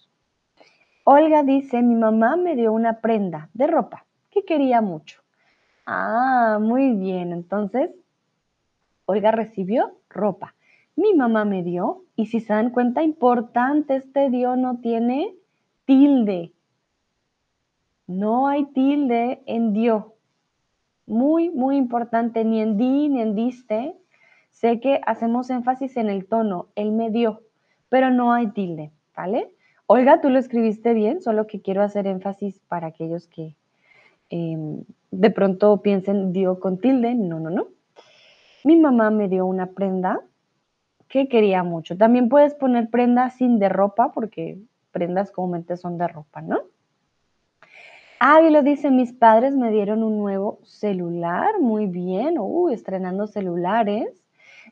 Olga dice, mi mamá me dio una prenda de ropa que quería mucho. Ah, muy bien. Entonces, Olga recibió ropa mi mamá me dio, y si se dan cuenta, importante, este dio no tiene tilde. No hay tilde en dio. Muy, muy importante, ni en di, ni en diste. Sé que hacemos énfasis en el tono, él me dio, pero no hay tilde, ¿vale? Olga, tú lo escribiste bien, solo que quiero hacer énfasis para aquellos que em, de pronto piensen dio con tilde. No, no, no. Mi mamá me dio una prenda que quería mucho. También puedes poner prendas sin de ropa, porque prendas comúnmente son de ropa, ¿no? lo dice, mis padres me dieron un nuevo celular, muy bien, uh, estrenando celulares.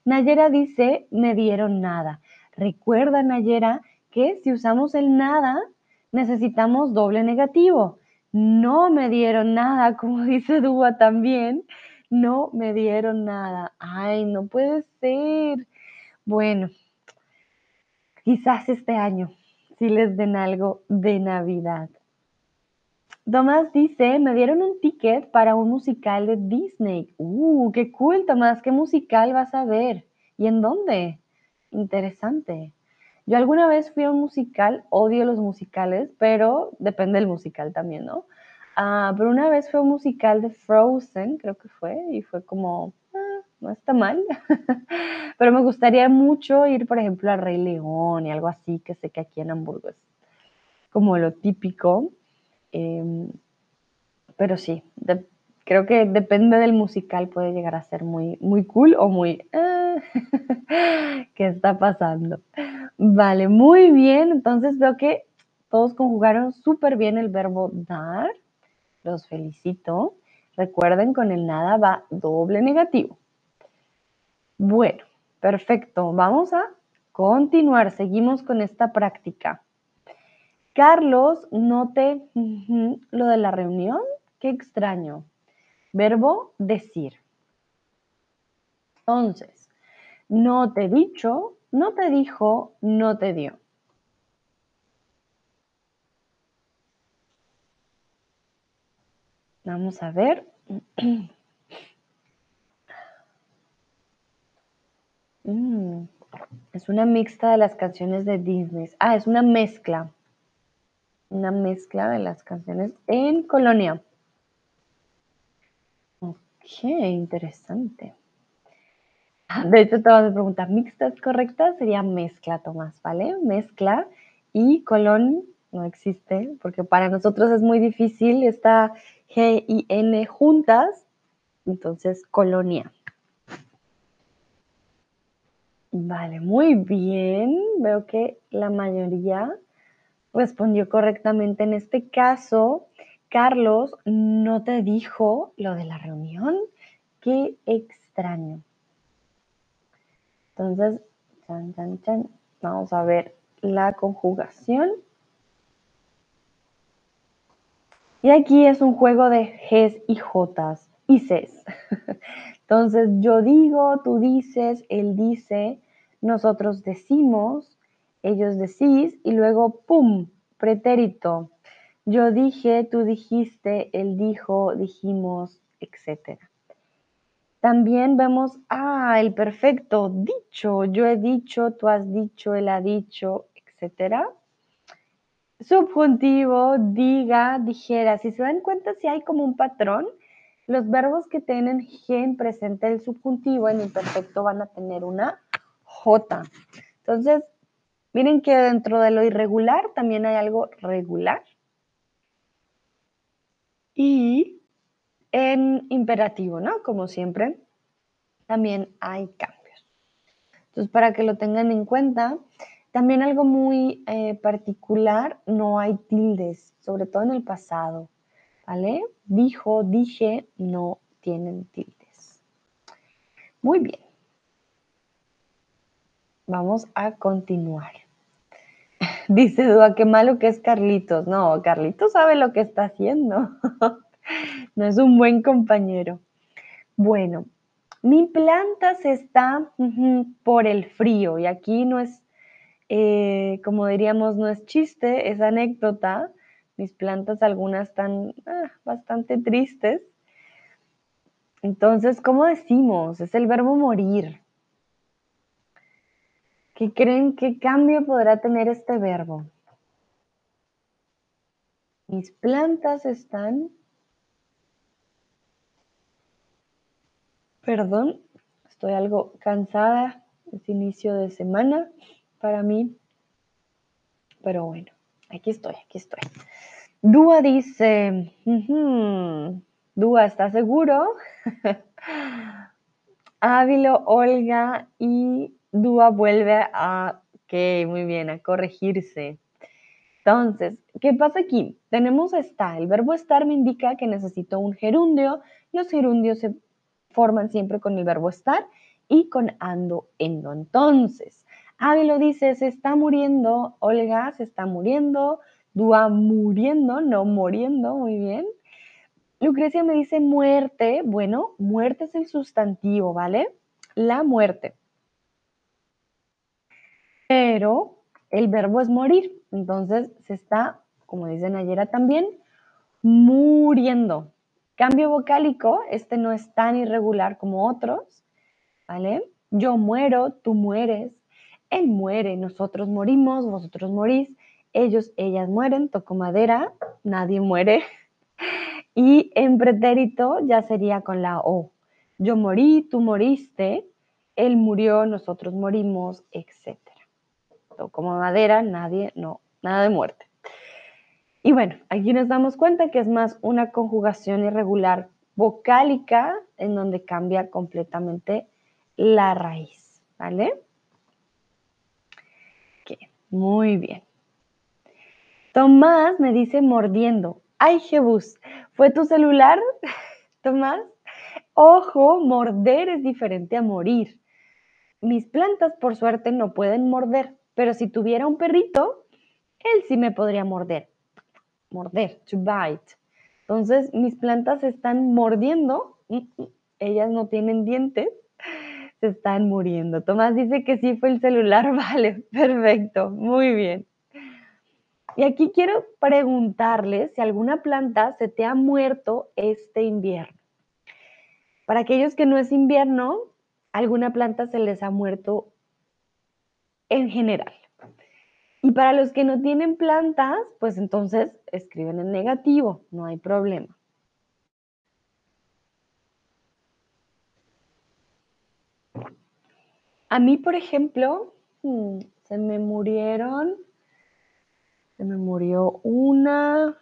Nayera dice, me dieron nada. Recuerda, Nayera, que si usamos el nada, necesitamos doble negativo. No me dieron nada, como dice Dúa también. No me dieron nada. Ay, no puede ser. Bueno, quizás este año si les den algo de Navidad. Tomás dice, me dieron un ticket para un musical de Disney. ¡Uh, qué cool, Tomás! ¿Qué musical vas a ver? ¿Y en dónde? Interesante. Yo alguna vez fui a un musical, odio los musicales, pero depende del musical también, ¿no? Ah, pero una vez fue un musical de Frozen, creo que fue, y fue como, no está mal. Pero me gustaría mucho ir, por ejemplo, a Rey León y algo así, que sé que aquí en Hamburgo es como lo típico. Em, pero sí, creo que depende del musical, puede llegar a ser muy, muy cool o muy... Ah, ¿Qué está pasando? Vale, muy bien. Entonces veo que todos conjugaron súper bien el verbo dar. Los felicito. Recuerden, con el nada va doble negativo. Bueno, perfecto. Vamos a continuar. Seguimos con esta práctica. Carlos, note lo de la reunión. Qué extraño. Verbo decir. Entonces, no te dicho, no te dijo, no te dio. Vamos a ver. Mm, es una mixta de las canciones de Disney. Ah, es una mezcla. Una mezcla de las canciones en Colonia. Ok, interesante. De hecho, te vas a preguntar, ¿mixta es? Sería mezcla, Tomás, ¿vale? Mezcla y colón no existe, porque para nosotros es muy difícil esta G y N juntas, entonces colonia. Vale, muy bien. Veo que la mayoría respondió correctamente. En este caso, Carlos no te dijo lo de la reunión. Qué extraño. Entonces, chan, chan, chan. Vamos a ver la conjugación. Y aquí es un juego de Gs y Js y Cs. Entonces, yo digo, tú dices, él dice, nosotros decimos, ellos decís y luego, ¡pum!, pretérito. Yo dije, tú dijiste, él dijo, dijimos, etc. También vemos, ah, el perfecto, dicho, yo he dicho, tú has dicho, él ha dicho, etc. Subjuntivo, diga, dijera. Si se dan cuenta, si hay como un patrón, los verbos que tienen G en presente el subjuntivo en imperfecto van a tener una J. Entonces, miren que dentro de lo irregular también hay algo regular. Y en imperativo, ¿no? Como siempre, también hay cambios. Entonces, para que lo tengan en cuenta, también algo muy eh, particular, no hay tildes, sobre todo en el pasado, ¿vale? Dijo, dije, no tienen tildes. Muy bien. Vamos a continuar. Dice Dua, qué malo que es Carlitos. No, Carlitos sabe lo que está haciendo. no es un buen compañero. Bueno, mi planta se está por el frío y aquí no es, eh, como diríamos, no es chiste, es anécdota. Mis plantas algunas están ah, bastante tristes. Entonces, ¿cómo decimos? Es el verbo morir. ¿Qué creen qué cambio podrá tener este verbo? Mis plantas están Perdón, estoy algo cansada. Es inicio de semana para mí. Pero bueno, aquí estoy, aquí estoy. Dúa dice, Dúa, ¿estás seguro? Ávilo, Olga y Dúa vuelve a, ok, muy bien, a corregirse. Entonces, ¿qué pasa aquí? Tenemos está. El verbo estar me indica que necesito un gerundio. Los gerundios se forman siempre con el verbo estar y con ando, endo. Entonces, Ávilo dice, se está muriendo, Olga se está muriendo, Dúa muriendo, no muriendo, muy bien. Lucrecia me dice muerte, bueno, muerte es el sustantivo, ¿vale? La muerte. Pero el verbo es morir, entonces se está, como dicen ayer también, muriendo. Cambio vocálico, este no es tan irregular como otros, ¿vale? Yo muero, tú mueres, él muere, nosotros morimos, vosotros morís, ellos, ellas mueren, toco madera, nadie muere. Y en pretérito ya sería con la O. Yo morí, tú moriste, él murió, nosotros morimos, etc. Toco madera, nadie, no, nada de muerte. Y bueno, aquí nos damos cuenta que es más una conjugación irregular vocálica en donde cambia completamente la raíz, ¿vale? muy bien. Tomás me dice mordiendo. Ay, Jebus, ¿fue tu celular, Tomás? Ojo, morder es diferente a morir. Mis plantas, por suerte, no pueden morder, pero si tuviera un perrito, él sí me podría morder morder, to bite. Entonces, mis plantas se están mordiendo, ellas no tienen dientes, se están muriendo. Tomás dice que sí fue el celular, vale, perfecto, muy bien. Y aquí quiero preguntarles si alguna planta se te ha muerto este invierno. Para aquellos que no es invierno, alguna planta se les ha muerto en general. Y para los que no tienen plantas, pues entonces escriben en negativo, no hay problema. A mí, por ejemplo, hmm, se me murieron, se me murió una,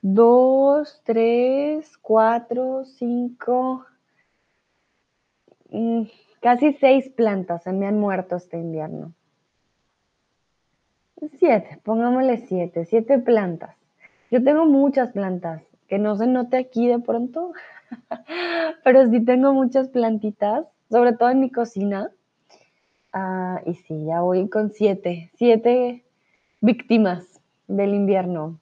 dos, tres, cuatro, cinco, mm, casi seis plantas se me han muerto este invierno. Siete, pongámosle siete, siete plantas. Yo tengo muchas plantas, que no se note aquí de pronto, pero sí tengo muchas plantitas, sobre todo en mi cocina. Ah, y sí, ya voy con siete, siete víctimas del invierno.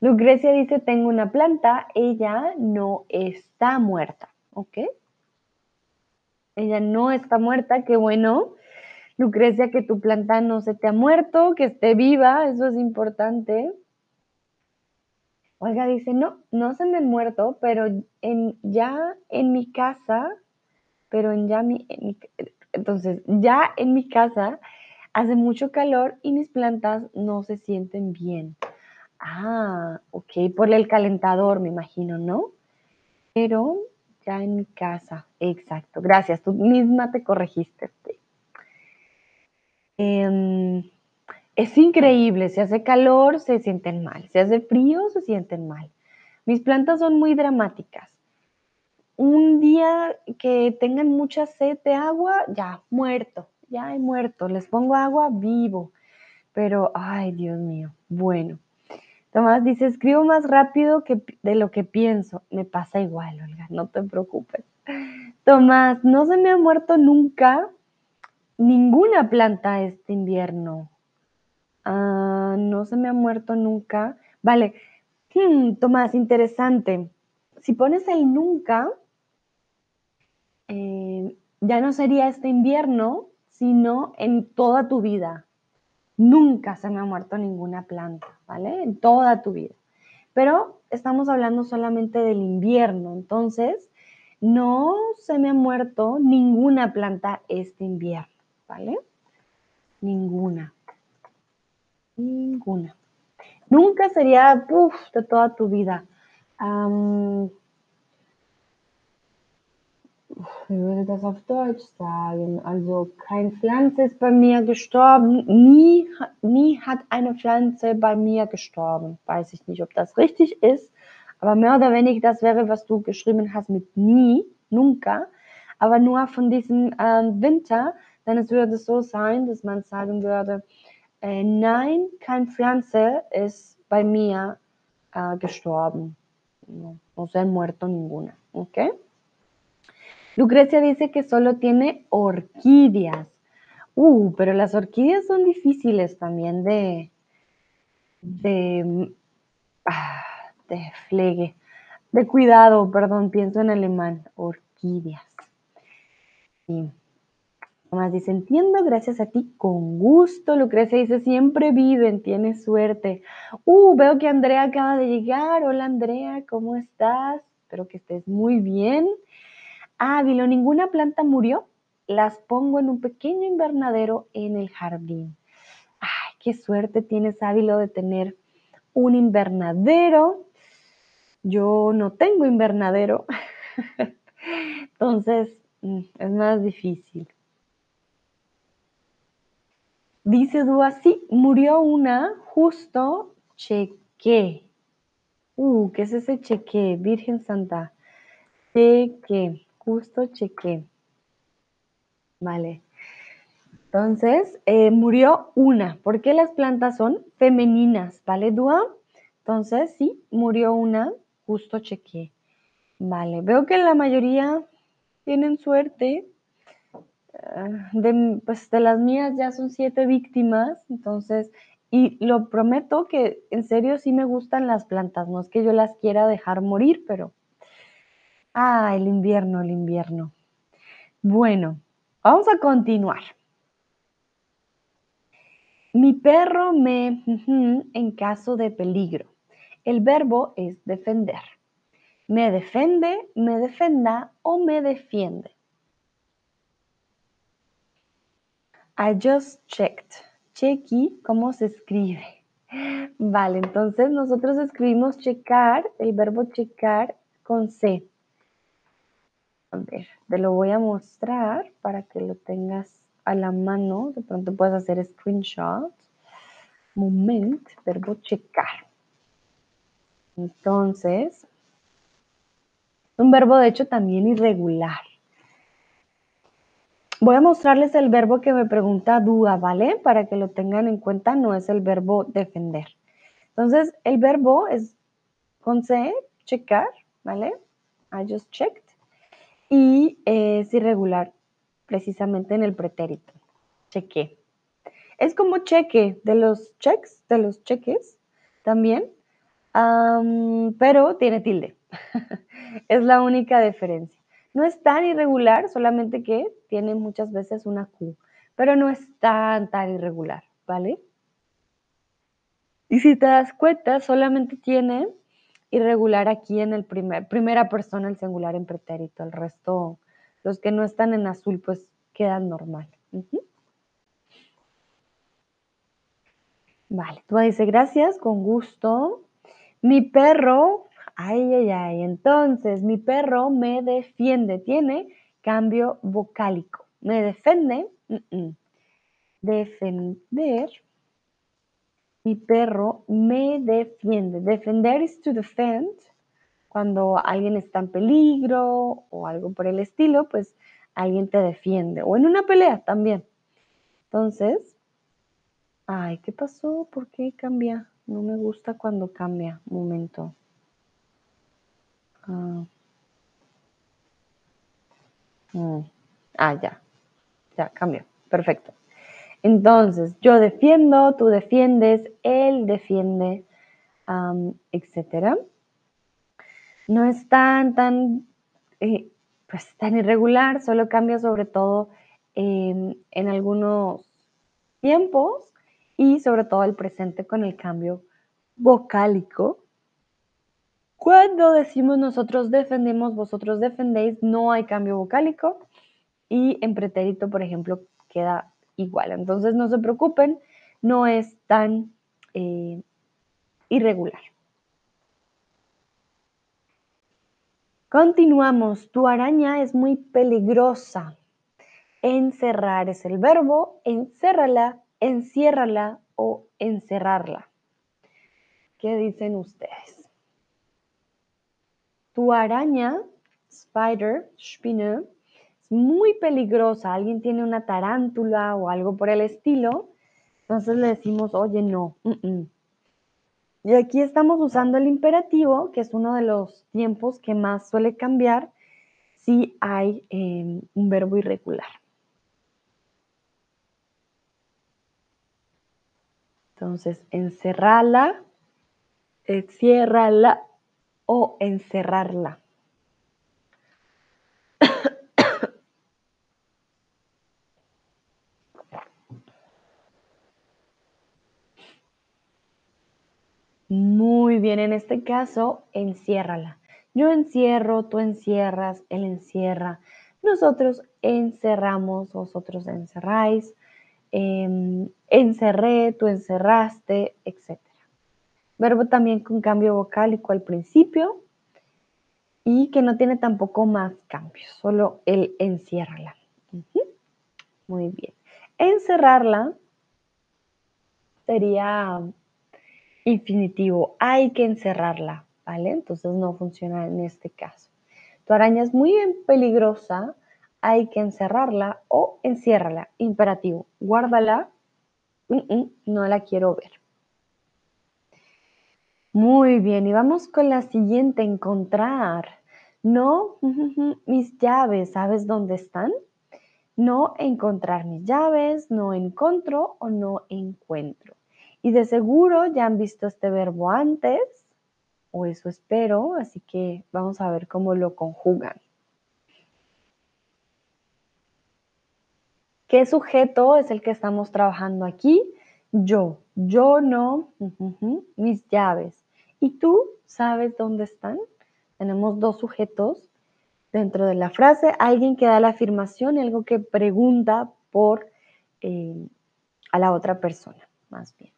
Lucrecia dice, tengo una planta, ella no está muerta, ¿ok? Ella no está muerta, qué bueno. Lucrecia, que tu planta no se te ha muerto, que esté viva, eso es importante. Olga dice, no, no se me ha muerto, pero en, ya en mi casa, pero en ya mi, entonces, ya en mi casa hace mucho calor y mis plantas no se sienten bien. Ah, ok, por el calentador, me imagino, ¿no? Pero ya en mi casa, exacto. Gracias, tú misma te corregiste. Em, es increíble, si hace calor se sienten mal, si hace frío se sienten mal. Mis plantas son muy dramáticas. Un día que tengan mucha sed de agua, ya, muerto, ya he muerto. Les pongo agua vivo. Pero, ay, Dios mío. Bueno, Tomás dice, escribo más rápido que de lo que pienso. Me pasa igual, Olga, no te preocupes. Tomás, no se me ha muerto nunca ninguna planta este invierno. Ah, no se me ha muerto nunca. Vale, hmm, Tomás, interesante. Si pones el nunca, eh, ya no sería este invierno, sino en toda tu vida. Nunca se me ha muerto ninguna planta, ¿vale? En toda tu vida. Pero estamos hablando solamente del invierno, entonces no se me ha muerto ninguna planta este invierno, ¿vale? Ninguna. Ninguna. Nunca sería, uff, de toda tu vida. wie würde das auf Deutsch sagen? Also kein Pflanze ist bei mir gestorben. Nie, nie hat eine Pflanze bei mir gestorben. Weiß ich nicht, ob das richtig ist, aber mehr oder weniger das wäre, was du geschrieben hast mit nie, nunca. Aber nur von diesem ähm, Winter, dann es würde so sein, dass man sagen würde, äh, nein, kein Pflanze ist bei mir äh, gestorben. No, se han muerto ninguna. Okay? Lucrecia dice que solo tiene orquídeas. Uh, pero las orquídeas son difíciles también de, de, ah, de flegue, de cuidado, perdón, pienso en alemán, orquídeas. Sí. Tomás dice, entiendo, gracias a ti, con gusto. Lucrecia dice, siempre viven, tienes suerte. Uh, veo que Andrea acaba de llegar. Hola Andrea, ¿cómo estás? Espero que estés muy bien. Ávilo, ninguna planta murió. Las pongo en un pequeño invernadero en el jardín. Ay, qué suerte tienes, Ávilo, de tener un invernadero. Yo no tengo invernadero. Entonces, mm, es más difícil. Dice Dúa, sí, murió una, justo cheque. Uh, ¿qué es ese cheque? Virgen Santa. Cheque justo chequé. Vale. Entonces, eh, murió una, porque las plantas son femeninas, ¿vale, Dua? Entonces, sí, murió una, justo chequé. Vale, veo que la mayoría tienen suerte. Ah, de, pues de las mías ya son siete víctimas, entonces, y lo prometo que en serio sí me gustan las plantas, no es que yo las quiera dejar morir, pero Ah, el invierno, el invierno. Bueno, vamos a continuar. Mi perro me en caso de peligro. El verbo es defender. Me defende, me defenda o me defiende. I just checked. Checky, ¿cómo se escribe? Vale, entonces nosotros escribimos checar, el verbo checar con C. A ver, te lo voy a mostrar para que lo tengas a la mano. De pronto puedes hacer screenshot. Moment, verbo checar. Entonces, un verbo de hecho también irregular. Voy a mostrarles el verbo que me pregunta Dúa, ¿vale? Para que lo tengan en cuenta, no es el verbo defender. Entonces, el verbo es con C, checar, ¿vale? I just checked y es irregular precisamente en el pretérito. Cheque. Es como cheque de los checks, de los cheques también, pero tiene tilde. es la única diferencia. No es tan irregular, solamente que tiene muchas veces una Q, pero no es tan, tan irregular, ¿vale? Y si te das cuenta, solamente tiene irregular aquí en el primer, primera persona, el singular en pretérito. El resto, los que no están en azul, pues quedan normal. Vale, tú dice gracias, con gusto. Mi perro, ay, ay, ay, entonces mi perro me defiende, tiene cambio vocálico. Me defiende, defender, mi perro me defiende. Defender is to defend. Cuando alguien está en peligro o algo por el estilo, pues alguien te defiende. O en una pelea también. Entonces, ay, ¿qué pasó? ¿Por qué cambia? No me gusta cuando cambia. Momento. Ah. Mm. ah, ya. Ya, cambió. Perfecto. Entonces, yo defiendo, tú defiendes, él defiende, etcétera. No es tan, tan, eh, pues, tan irregular, solo cambia sobre todo en algunos tiempos y sobre todo el presente con el cambio vocálico. Cuando decimos nosotros defendemos, vosotros defendéis, no hay cambio vocálico y en pretérito, por ejemplo, queda igual. Entonces no se preocupen, no es tan eh, irregular. Continuamos. Tu araña es muy peligrosa. Encerrar es el verbo, encérrala, enciérrala o encerrarla. ¿Qué dicen ustedes? Tu araña, spider, spinner, es muy peligrosa. Alguien tiene una tarántula o algo por el estilo. Entonces le decimos, oye, no. Y aquí estamos usando el imperativo, que es uno de los tiempos que más suele cambiar si hay eh, un verbo irregular. Entonces, encerrarla, enciérrala o encerrarla. Muy bien, en este caso, enciérrala. Yo encierro, tú encierras, él encierra. Nosotros encerramos, vosotros encerráis. Em, encerré, tú encerraste, etc. Verbo también con cambio vocálico al principio y que no tiene tampoco más cambios, solo el enciérrala. Muy bien. Encerrarla sería infinitivo, hay que encerrarla, ¿vale? Entonces no funciona en este caso. Tu araña es muy peligrosa, hay que encerrarla o enciérrala. Imperativo, guárdala, no la quiero ver. Muy bien, y vamos con la siguiente, encontrar. No, mis llaves, ¿sabes dónde están? No encontrar mis llaves, no encuentro o no encuentro. Y de seguro ya han visto este verbo antes, o eso espero, así que vamos a ver cómo lo conjugan. ¿Qué sujeto es el que estamos trabajando aquí? Yo, yo no, mis llaves. ¿Y tú sabes dónde están? Tenemos dos sujetos dentro de la frase, alguien que da la afirmación y algo que pregunta por eh, a la otra persona, más bien.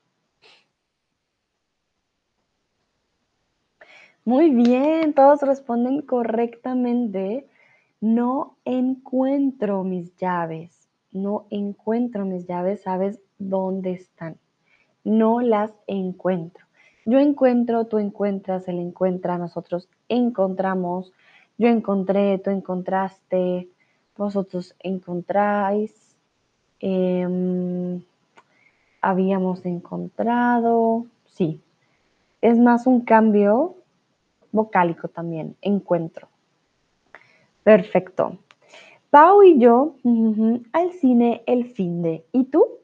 Muy bien, todos responden correctamente. No encuentro mis llaves no encuentro mis llaves, ¿sabes dónde están? No las encuentro. Yo encuentro, tú encuentras, él encuentra, nosotros encontramos, yo encontré, tú encontraste, vosotros encontráis, em, habíamos encontrado, sí. Es más un cambio vocálico también, encuentro. Perfecto. Pau y yo al cine el fin de. ¿Y tú?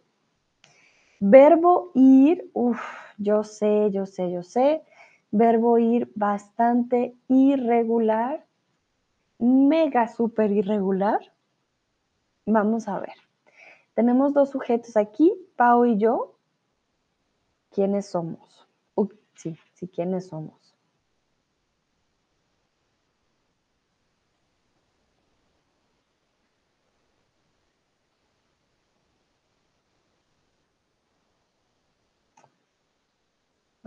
Verbo ir, uff, yo sé, yo sé, yo sé. Verbo ir bastante irregular, mega súper irregular. Vamos a ver. Tenemos dos sujetos aquí, Pau y yo. ¿Quiénes somos? sí, sí, ¿quiénes somos?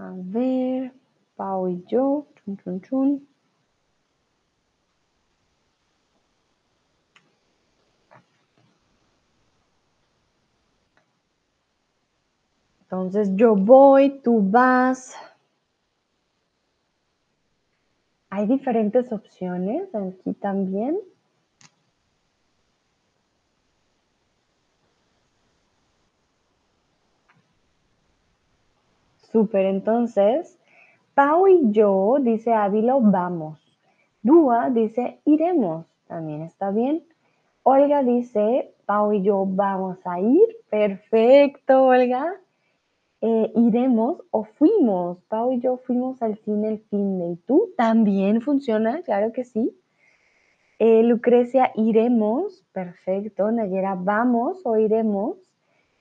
A ver, Pau y yo. Chun, chun, chun. Entonces yo voy, tú vas. Hay diferentes opciones aquí también. Súper, entonces, Pau y yo, dice Ávilo, vamos. Dúa dice, iremos, también está bien. Olga dice, Pau y yo vamos a ir. Perfecto, Olga. Eh, iremos o fuimos. Pau y yo fuimos al cine el fin de. ¿Y tú? ¿También funciona? Claro que sí. Eh, Lucrecia, iremos. Perfecto. Nayera, vamos o iremos.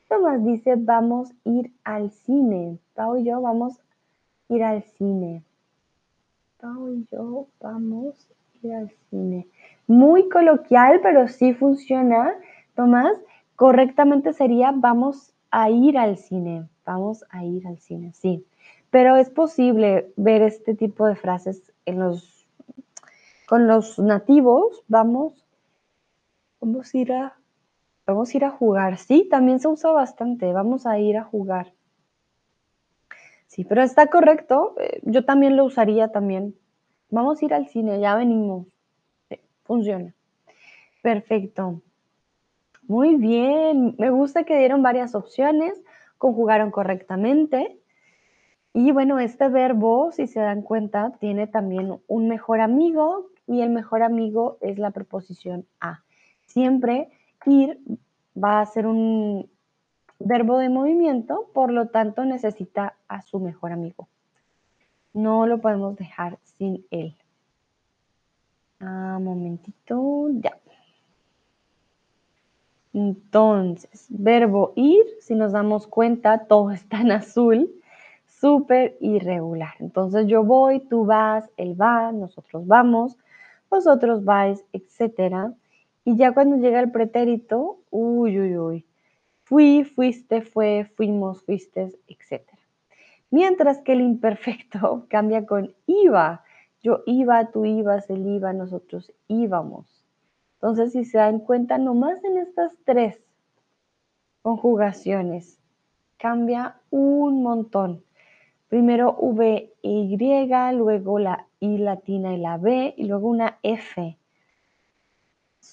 Tomás dice, vamos a ir al cine. Pau y yo vamos a ir al cine. Pau y yo vamos a ir al cine. Muy coloquial, pero sí funciona. Tomás, correctamente sería vamos a ir al cine. Vamos a ir al cine, sí. Pero es posible ver este tipo de frases los, con los nativos. Vamos, vamos a ir a Vamos a ir a jugar. Sí, también se usa bastante. Vamos a ir a jugar. Sí, pero está correcto. Eh, yo también lo usaría también. Vamos a ir al cine, ya venimos. funciona. Perfecto. Muy bien. Me gusta que dieron varias opciones, conjugaron correctamente. Y bueno, este verbo, si se dan cuenta, tiene también un mejor amigo y el mejor amigo es la preposición a. Siempre ir va a ser un verbo de movimiento, por lo tanto necesita a su mejor amigo. No lo podemos dejar sin él. Ah, momentito, ya. Entonces, verbo ir, si nos damos cuenta, todo está en azul, súper irregular. Entonces yo voy, tú vas, él va, nosotros vamos, vosotros vais, etcétera. Y ya cuando llega el pretérito, uy, uy, uy, fui, fuiste, fue, fuimos, fuiste, etc. Mientras que el imperfecto cambia con iba. Yo iba, tú ibas, él iba, nosotros íbamos. Entonces, si se dan cuenta, nomás en estas tres conjugaciones cambia un montón. Primero V, Y, luego la I latina y la B, y luego una F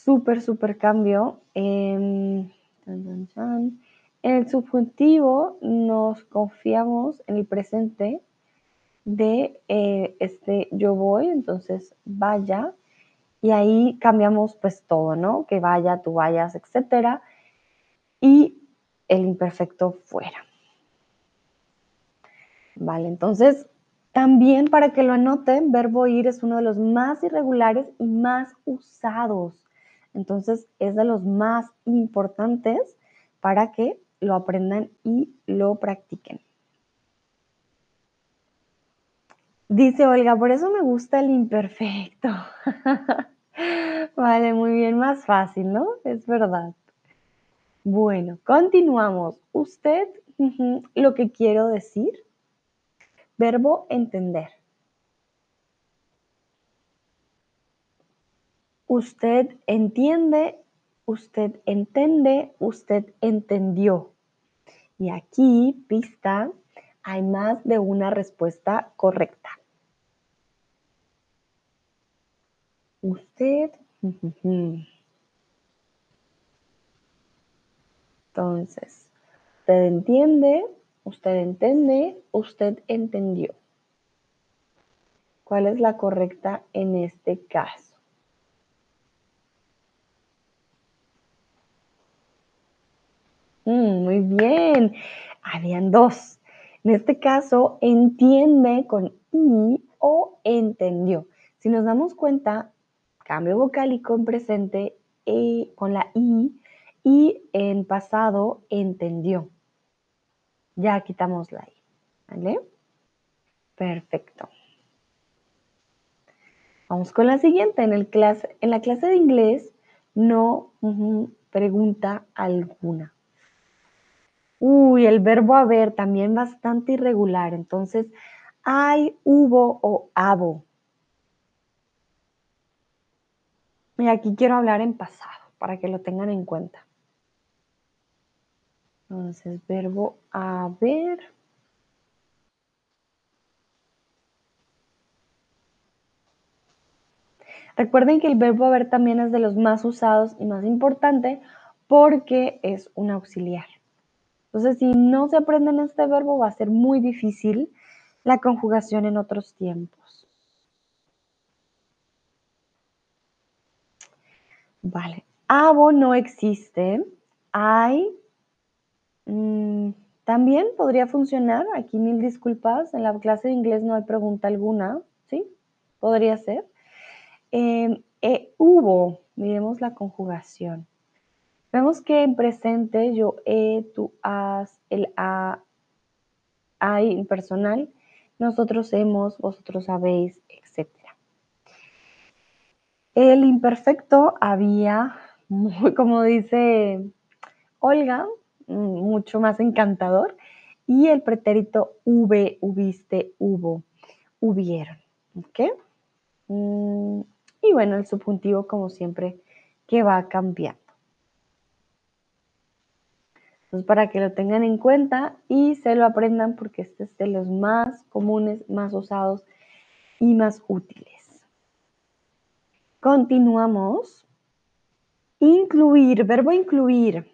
súper, súper cambio. En el subjuntivo nos confiamos en el presente de eh, este yo voy, entonces vaya, y ahí cambiamos pues todo, ¿no? Que vaya, tú vayas, etcétera, y el imperfecto fuera. Vale, entonces también para que lo anoten, verbo ir es uno de los más irregulares y más usados. Entonces es de los más importantes para que lo aprendan y lo practiquen. Dice Olga, por eso me gusta el imperfecto. vale, muy bien, más fácil, ¿no? Es verdad. Bueno, continuamos. Usted, lo que quiero decir, verbo entender. Usted entiende, usted entiende, usted entendió. Y aquí, pista, hay más de una respuesta correcta. Usted. Entonces, usted entiende, usted entiende, usted entendió. ¿Cuál es la correcta en este caso? Mm, muy bien. Habían dos. En este caso, entiende con i o entendió. Si nos damos cuenta, cambio vocálico en presente e, con la i y en pasado entendió. Ya quitamos la i. ¿Vale? Perfecto. Vamos con la siguiente. En, el clase, en la clase de inglés, no pregunta alguna. Uy, el verbo haber también bastante irregular. Entonces, hay, hubo o habo. Y aquí quiero hablar en pasado para que lo tengan en cuenta. Entonces, verbo haber. Recuerden que el verbo haber también es de los más usados y más importante porque es un auxiliar. Entonces, si no se aprenden este verbo, va a ser muy difícil la conjugación en otros tiempos. Vale. Abo no existe. Hay. Mm, también podría funcionar. Aquí mil disculpas. En la clase de inglés no hay pregunta alguna. ¿Sí? Podría ser. Em, eh, hubo. Miremos la conjugación. Vemos que en presente yo he, tú has, el ha, hay personal, nosotros hemos, vosotros habéis, etc. El imperfecto había, como dice Olga, mucho más encantador, y el pretérito hube, hubiste, hubo, hubieron. ¿Ok? Mm, y bueno, el subjuntivo, como siempre, que va cambiando para que lo tengan en cuenta y se lo aprendan porque este es de los más comunes, más usados y más útiles. Continuamos. Incluir, verbo incluir.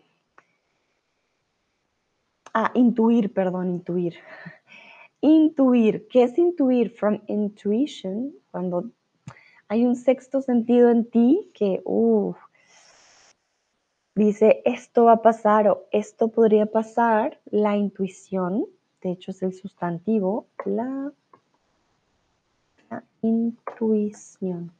Ah, intuir, perdón, intuir. Intuir, ¿qué es intuir? From intuition, cuando hay un sexto sentido en ti que, uff, dice esto va a pasar o esto podría pasar, la intuición, de hecho es el sustantivo, la, intuición.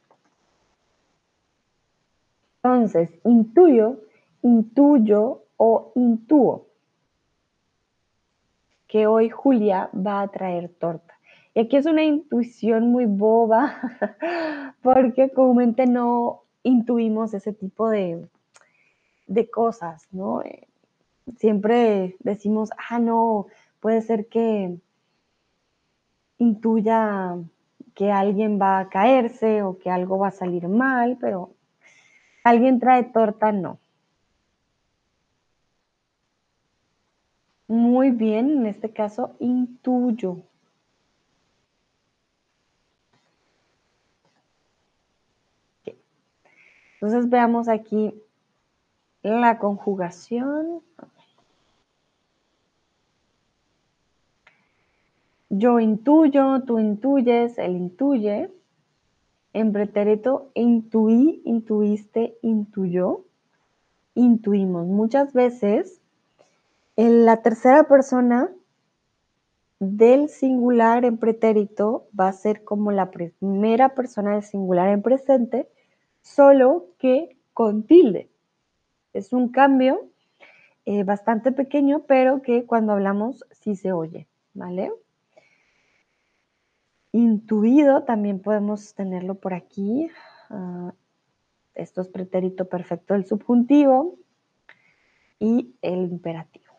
Entonces, intuyo, intuyo o intuo que hoy Julia va a traer torta. Y aquí es una intuición muy boba, porque comúnmente no intuimos ese tipo de, de cosas, ¿no? Eh, siempre decimos, ah, no, puede ser que intuya que alguien va a caerse o que algo va a salir mal, pero alguien trae torta, no. Muy bien, en este caso intuyo. Entonces veamos aquí la conjugación. Yo intuyo, tú intuyes, él intuye. En pretérito, intuí, intuiste, intuyó. Intuimos. Muchas veces, en la tercera persona del singular en pretérito va a ser como la primera persona del singular en presente, solo que con tilde. Es un cambio eh, bastante pequeño, pero que cuando hablamos sí se oye, ¿vale? Intuido también podemos tenerlo por aquí. Ah, esto es pretérito perfecto del subjuntivo y el imperativo.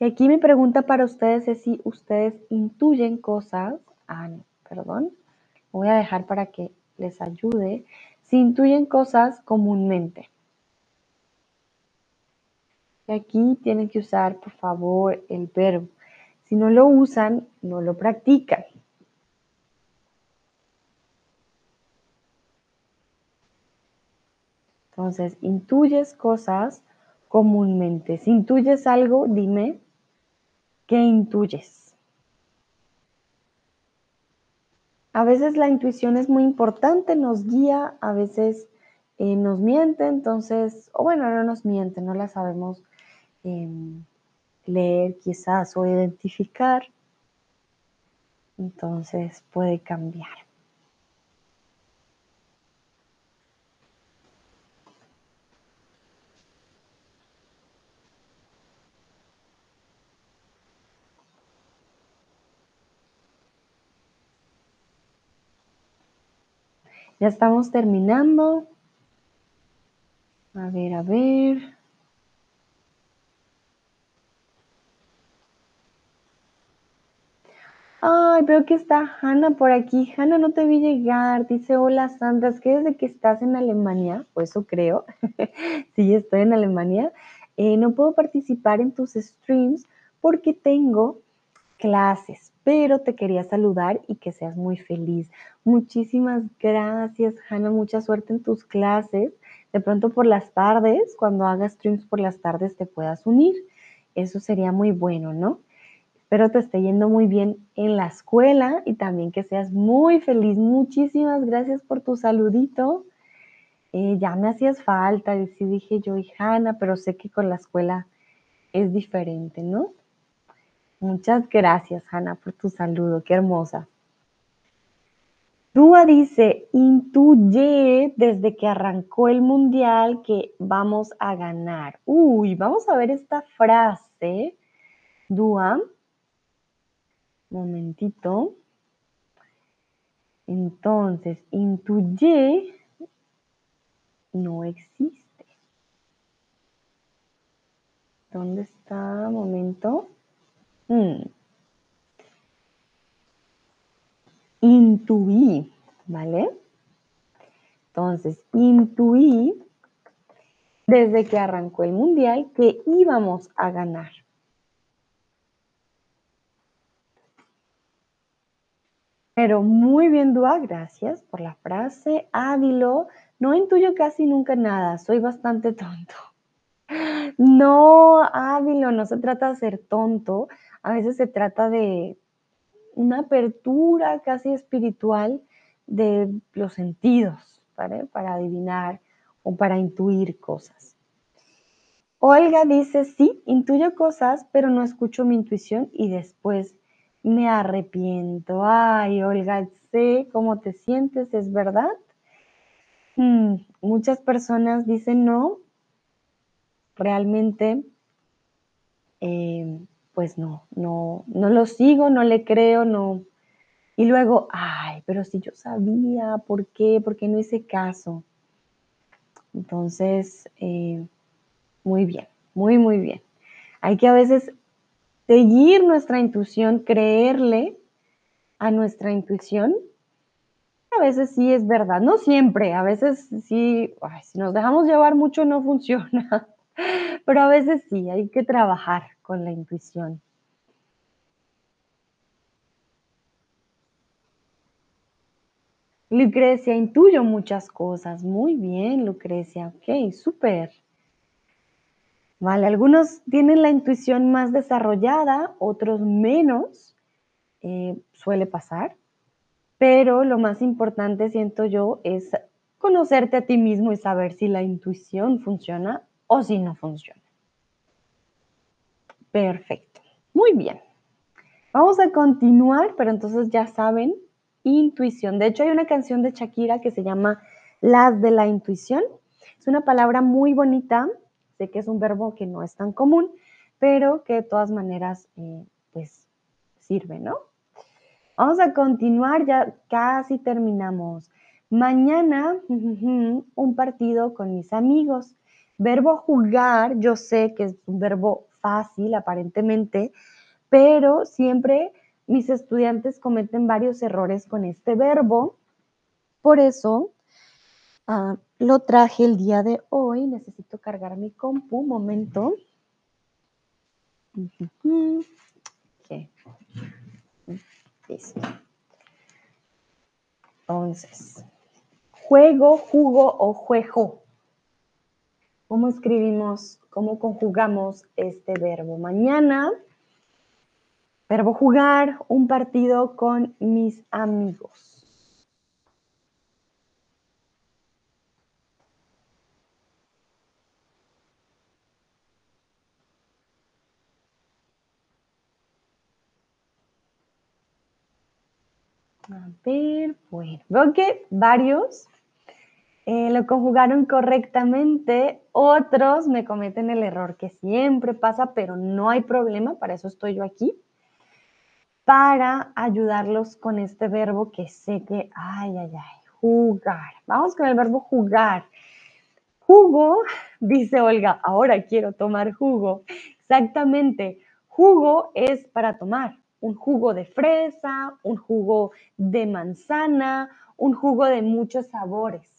Y aquí mi pregunta para ustedes es si ustedes intuyen cosas. Ah, no, perdón voy a dejar para que les ayude, si intuyen cosas comúnmente. Y aquí tienen que usar, por favor, el verbo. Si no lo usan, no lo practican. Entonces, intuyes cosas comúnmente. Si intuyes algo, dime qué intuyes. A veces la intuición es muy importante, nos guía, a veces eh, nos miente, entonces, o bueno, no nos miente, no la sabemos em, leer quizás o identificar, entonces puede cambiar. Ya estamos terminando. A ver, a ver. Ay, veo que está Hanna por aquí. Hanna, no te vi llegar. Dice, hola Sandra, es que desde que estás en Alemania, o eso creo, sí, estoy en Alemania, eh, no puedo participar en tus streams porque tengo clases, pero te quería saludar y que seas muy feliz. Muchísimas gracias, Hanna. Mucha suerte en tus clases. De pronto por las tardes, cuando hagas streams por las tardes, te puedas unir. Eso sería muy bueno, ¿no? Espero te esté yendo muy bien en la escuela y también que seas muy feliz. Muchísimas gracias por tu saludito. Eh, ya me hacías falta, y dije yo y Hanna, pero sé que con la escuela es diferente, ¿no? Muchas gracias, Hanna, por tu saludo. Qué hermosa. Dúa dice, intuye desde que arrancó el mundial que vamos a ganar. Uy, vamos a ver esta frase. Dúa, momentito. Entonces, intuye no existe. ¿Dónde está? Momento. Hmm. Intuí, ¿vale? Entonces, intuí desde que arrancó el mundial que íbamos a ganar. Pero muy bien, Dua, gracias por la frase. Ávilo, no intuyo casi nunca nada, soy bastante tonto. No, Ávilo, no se trata de ser tonto, a veces se trata de una apertura casi espiritual de los sentidos, Para adivinar o para intuir cosas. Olga dice, sí, intuyo cosas, pero no escucho mi intuición y después me arrepiento. Ay, Olga, sé cómo te sientes, ¿es verdad? Mm, muchas personas dicen no, realmente eh, pues no, no, no lo sigo, no le creo, no. Y luego, ay, pero si yo sabía, ¿por qué? ¿Por qué no hice caso? Entonces, eh, muy bien, muy, muy bien. Hay que a veces seguir nuestra intuición, creerle a nuestra intuición. A veces sí es verdad, no siempre, a veces sí, si nos dejamos llevar mucho no funciona, pero a veces sí, hay que trabajar con la intuición. Lucrecia, intuyo muchas cosas. Muy bien, Lucrecia. Ok, súper. Vale, algunos tienen la intuición más desarrollada, otros menos. Eh, suele pasar. Pero lo más importante, siento yo, es conocerte a ti mismo y saber si la intuición funciona o si no funciona. Perfecto. Muy bien. Vamos a continuar, pero entonces ya saben, intuición. De hecho, hay una canción de Shakira que se llama Las de la intuición. Es una palabra muy bonita. Sé que es un verbo que no es tan común, pero que de todas maneras, eh, pues, sirve, ¿no? Vamos a continuar, ya casi terminamos. Mañana, un partido con mis amigos. Verbo jugar, yo sé que es un verbo fácil aparentemente, pero siempre mis estudiantes cometen varios errores con este verbo. Por eso ah, lo traje el día de hoy. Necesito cargar mi compu, un momento. Entonces, juego, jugo o juego. ¿Cómo escribimos, cómo conjugamos este verbo? Mañana, verbo jugar, un partido con mis amigos. A ver, bueno, veo que varios eh, lo conjugaron correctamente, otros me cometen el error que siempre pasa, pero no hay problema, para eso estoy yo aquí, para ayudarlos con este verbo que sé que, ay, ay, ay, jugar. Vamos con el verbo jugar. Jugo, dice Olga, ahora quiero tomar jugo. Exactamente, jugo es para tomar. Un jugo de fresa, un jugo de manzana, un jugo de muchos sabores.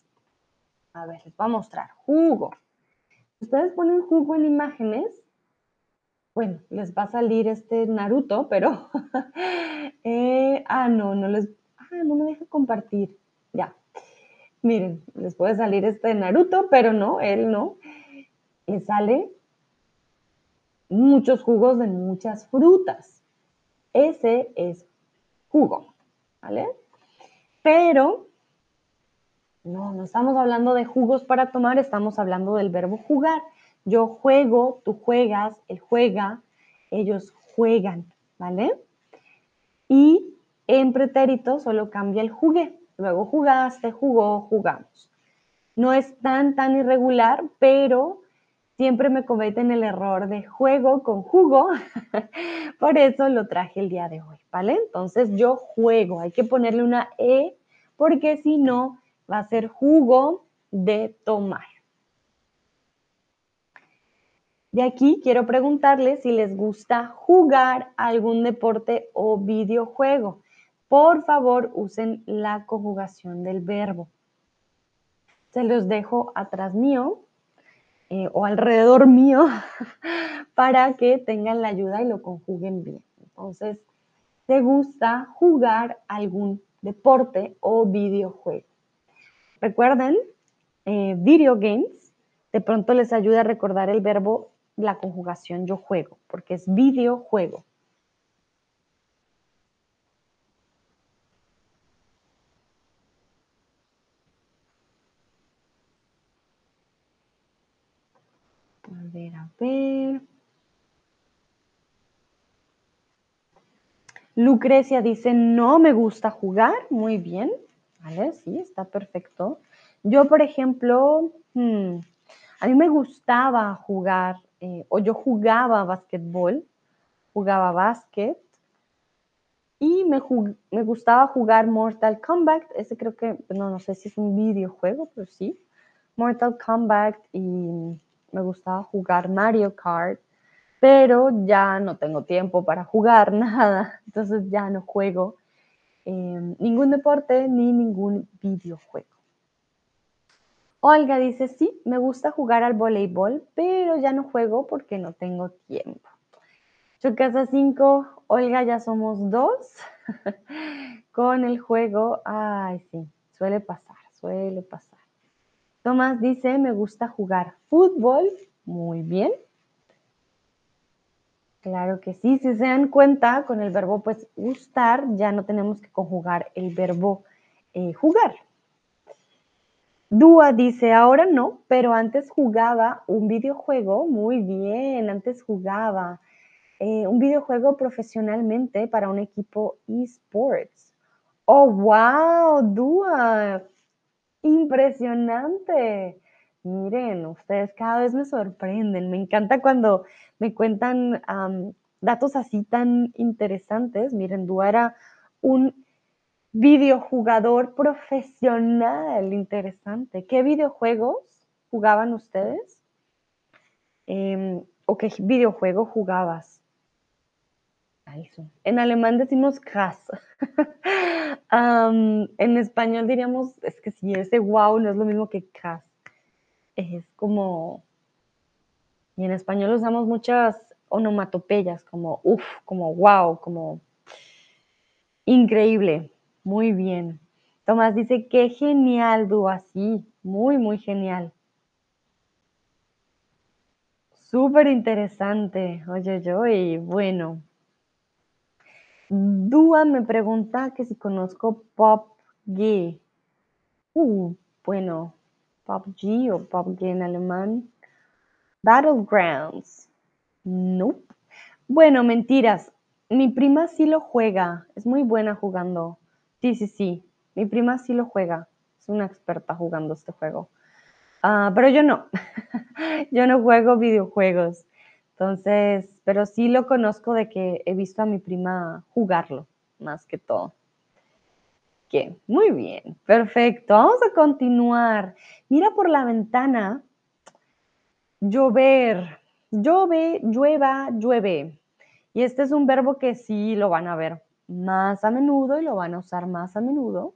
A ver, les voy a mostrar. Jugo. Ustedes ponen jugo en imágenes bueno, les va a salir este Naruto, pero, eh, ah, no, no les, ah, no me deja compartir, ya. Miren, les puede salir este Naruto, pero no, él no. Le sale muchos jugos de muchas frutas. Ese es jugo, ¿vale? Pero no, no estamos hablando de jugos para tomar, estamos hablando del verbo jugar. Yo juego, tú juegas, él juega, ellos juegan, ¿vale? Y en pretérito solo cambia el jugué. Luego jugaste, jugó, jugamos. No es tan, tan irregular, pero siempre me cometen el error de juego con jugo. Por eso lo traje el día de hoy, ¿vale? Entonces yo juego, hay que ponerle una E porque si no va a ser jugo de tomar. De aquí quiero preguntarles si les gusta jugar algún deporte o videojuego. Por favor, usen la conjugación del verbo. Se los dejo atrás mío eh, o alrededor mío para que tengan la ayuda y lo conjuguen bien. Entonces, ¿te gusta jugar algún deporte o videojuego? Recuerden, eh, video games, de pronto les ayuda a recordar el verbo la conjugación yo juego, porque es videojuego. A ver, a ver. Lucrecia dice, no me gusta jugar. Muy bien. Sí, está perfecto. Yo, por ejemplo, hmm, a mí me gustaba jugar eh, o yo jugaba basquetbol, jugaba básquet y me, me, gustaba jugar Mortal Kombat, ese creo que, no, no sé si es un videojuego, pero sí, Mortal Kombat y me gustaba jugar Mario Kart, pero ya no tengo tiempo para jugar nada, entonces ya no juego eh, ningún deporte ni ningún videojuego. Olga dice, sí, me gusta jugar al voleibol, pero ya no juego porque no tengo tiempo. Yo casa 5, Olga, ya somos dos con el juego. Ay, sí, suele pasar, suele pasar. Tomás dice, me gusta jugar fútbol. Muy bien. Claro que sí, si se dan cuenta, con el verbo pues gustar ya no tenemos que conjugar el verbo eh, jugar. Dúa dice, ahora no, pero antes jugaba un videojuego, muy bien, antes jugaba eh, un videojuego profesionalmente para un equipo esports. Oh, wow, Dúa, impresionante. Miren, ustedes cada vez me sorprenden. Me encanta cuando me cuentan datos así tan interesantes. Miren, Dúa era un videojugador profesional, interesante. ¿Qué videojuegos jugaban ustedes? Em, ¿O qué videojuego jugabas? En alemán decimos krass. en español diríamos, es que si ese wow no es lo mismo que krass. Es como, y en español usamos muchas onomatopeyas, como uff, como wow, como increíble. Muy bien. Tomás dice, qué genial, Dúa, sí, muy, muy genial. Súper interesante, oye, yo, y bueno. Dúa me pregunta que si conozco Pop G. Uh, bueno, Pop G o Pop G en alemán. Battlegrounds. Nope. Bueno, mentiras. Mi prima sí lo juega. Es muy buena jugando. Sí, sí, sí. Mi prima sí lo juega. Es una experta jugando este juego. Ah, pero yo no. yo no juego videojuegos. Entonces, pero sí lo conozco de que he visto a mi prima jugarlo, más que todo. Muy bien, perfecto. Vamos a continuar. Mira por la ventana. Llover. Llove, llueva, llueve. Y este es un verbo que sí lo van a ver más a menudo y lo van a usar más a menudo.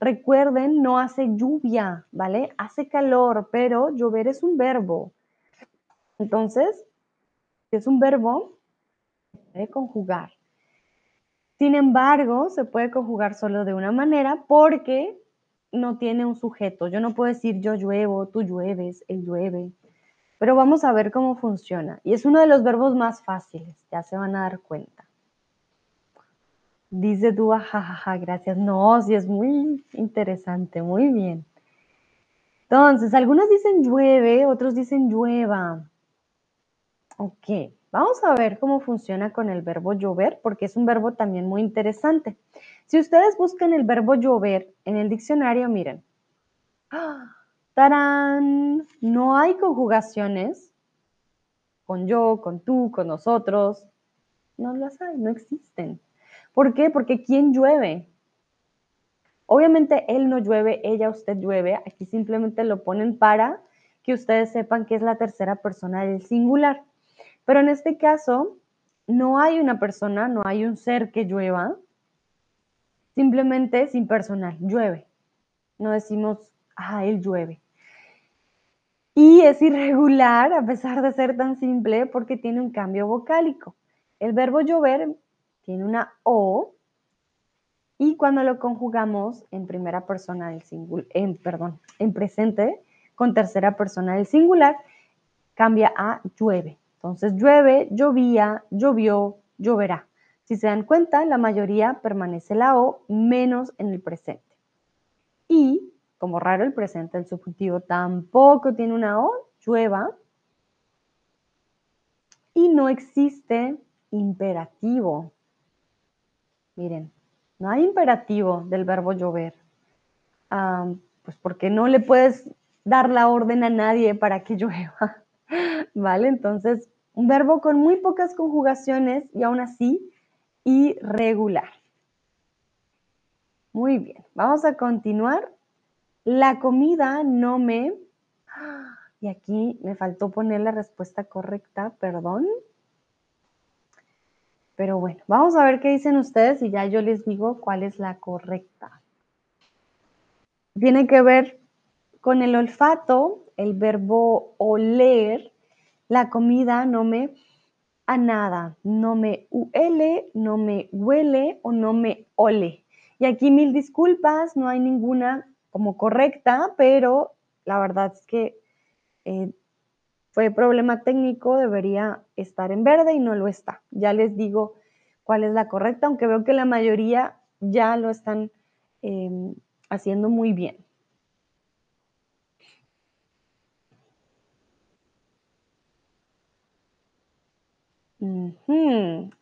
Recuerden, no hace lluvia, ¿vale? Hace calor, pero llover es un verbo. Entonces, es un verbo, se puede conjugar. Sin embargo, se puede conjugar solo de una manera porque no tiene un sujeto. Yo no puedo decir yo lluevo, tú llueves, él llueve. Pero vamos a ver cómo funciona. Y es uno de los verbos más fáciles, ya se van a dar cuenta. Dice tú, jajaja, gracias. No, sí es muy interesante, muy bien. Entonces, algunos dicen llueve, otros dicen llueva. Ok, vamos a ver cómo funciona con el verbo llover, porque es un verbo también muy interesante. Si ustedes buscan el verbo llover en el diccionario, miren. ¡Tarán! No hay conjugaciones con yo, con tú, con nosotros. No las hay, no existen. ¿Por qué? Porque ¿quién llueve? Obviamente él no llueve, ella, usted llueve. Aquí simplemente lo ponen para que ustedes sepan que es la tercera persona del singular. Pero en este caso, no hay una persona, no hay un ser que llueva. Simplemente sin personal, llueve. No decimos, ah, él llueve. Y es irregular a pesar de ser tan simple porque tiene un cambio vocálico. El verbo llover tiene una O y cuando lo conjugamos en primera persona del singular, en, perdón, en presente con tercera persona del singular, cambia a llueve. Entonces llueve, llovía, llovió, lloverá. Si se dan cuenta, la mayoría permanece la O menos en el presente. Y, como raro el presente, el subjuntivo tampoco tiene una O, llueva. Y no existe imperativo. Miren, no hay imperativo del verbo llover. pues porque no le puedes dar la orden a nadie para que llueva. ¿Vale? Entonces, un verbo con muy pocas conjugaciones y aún así irregular. Muy bien, vamos a continuar. La comida no me... Y aquí me faltó poner la respuesta correcta, perdón. Pero bueno, vamos a ver qué dicen ustedes y ya yo les digo cuál es la correcta. Tiene que ver con el olfato, el verbo oler, la comida no me a nada, no me huele, no me huele o no me ole. Y aquí mil disculpas, no hay ninguna como correcta, pero la verdad es que eh, fue problema técnico, debería estar en verde y no lo está. Ya les digo cuál es la correcta, aunque veo que la mayoría ya lo están em, haciendo muy bien.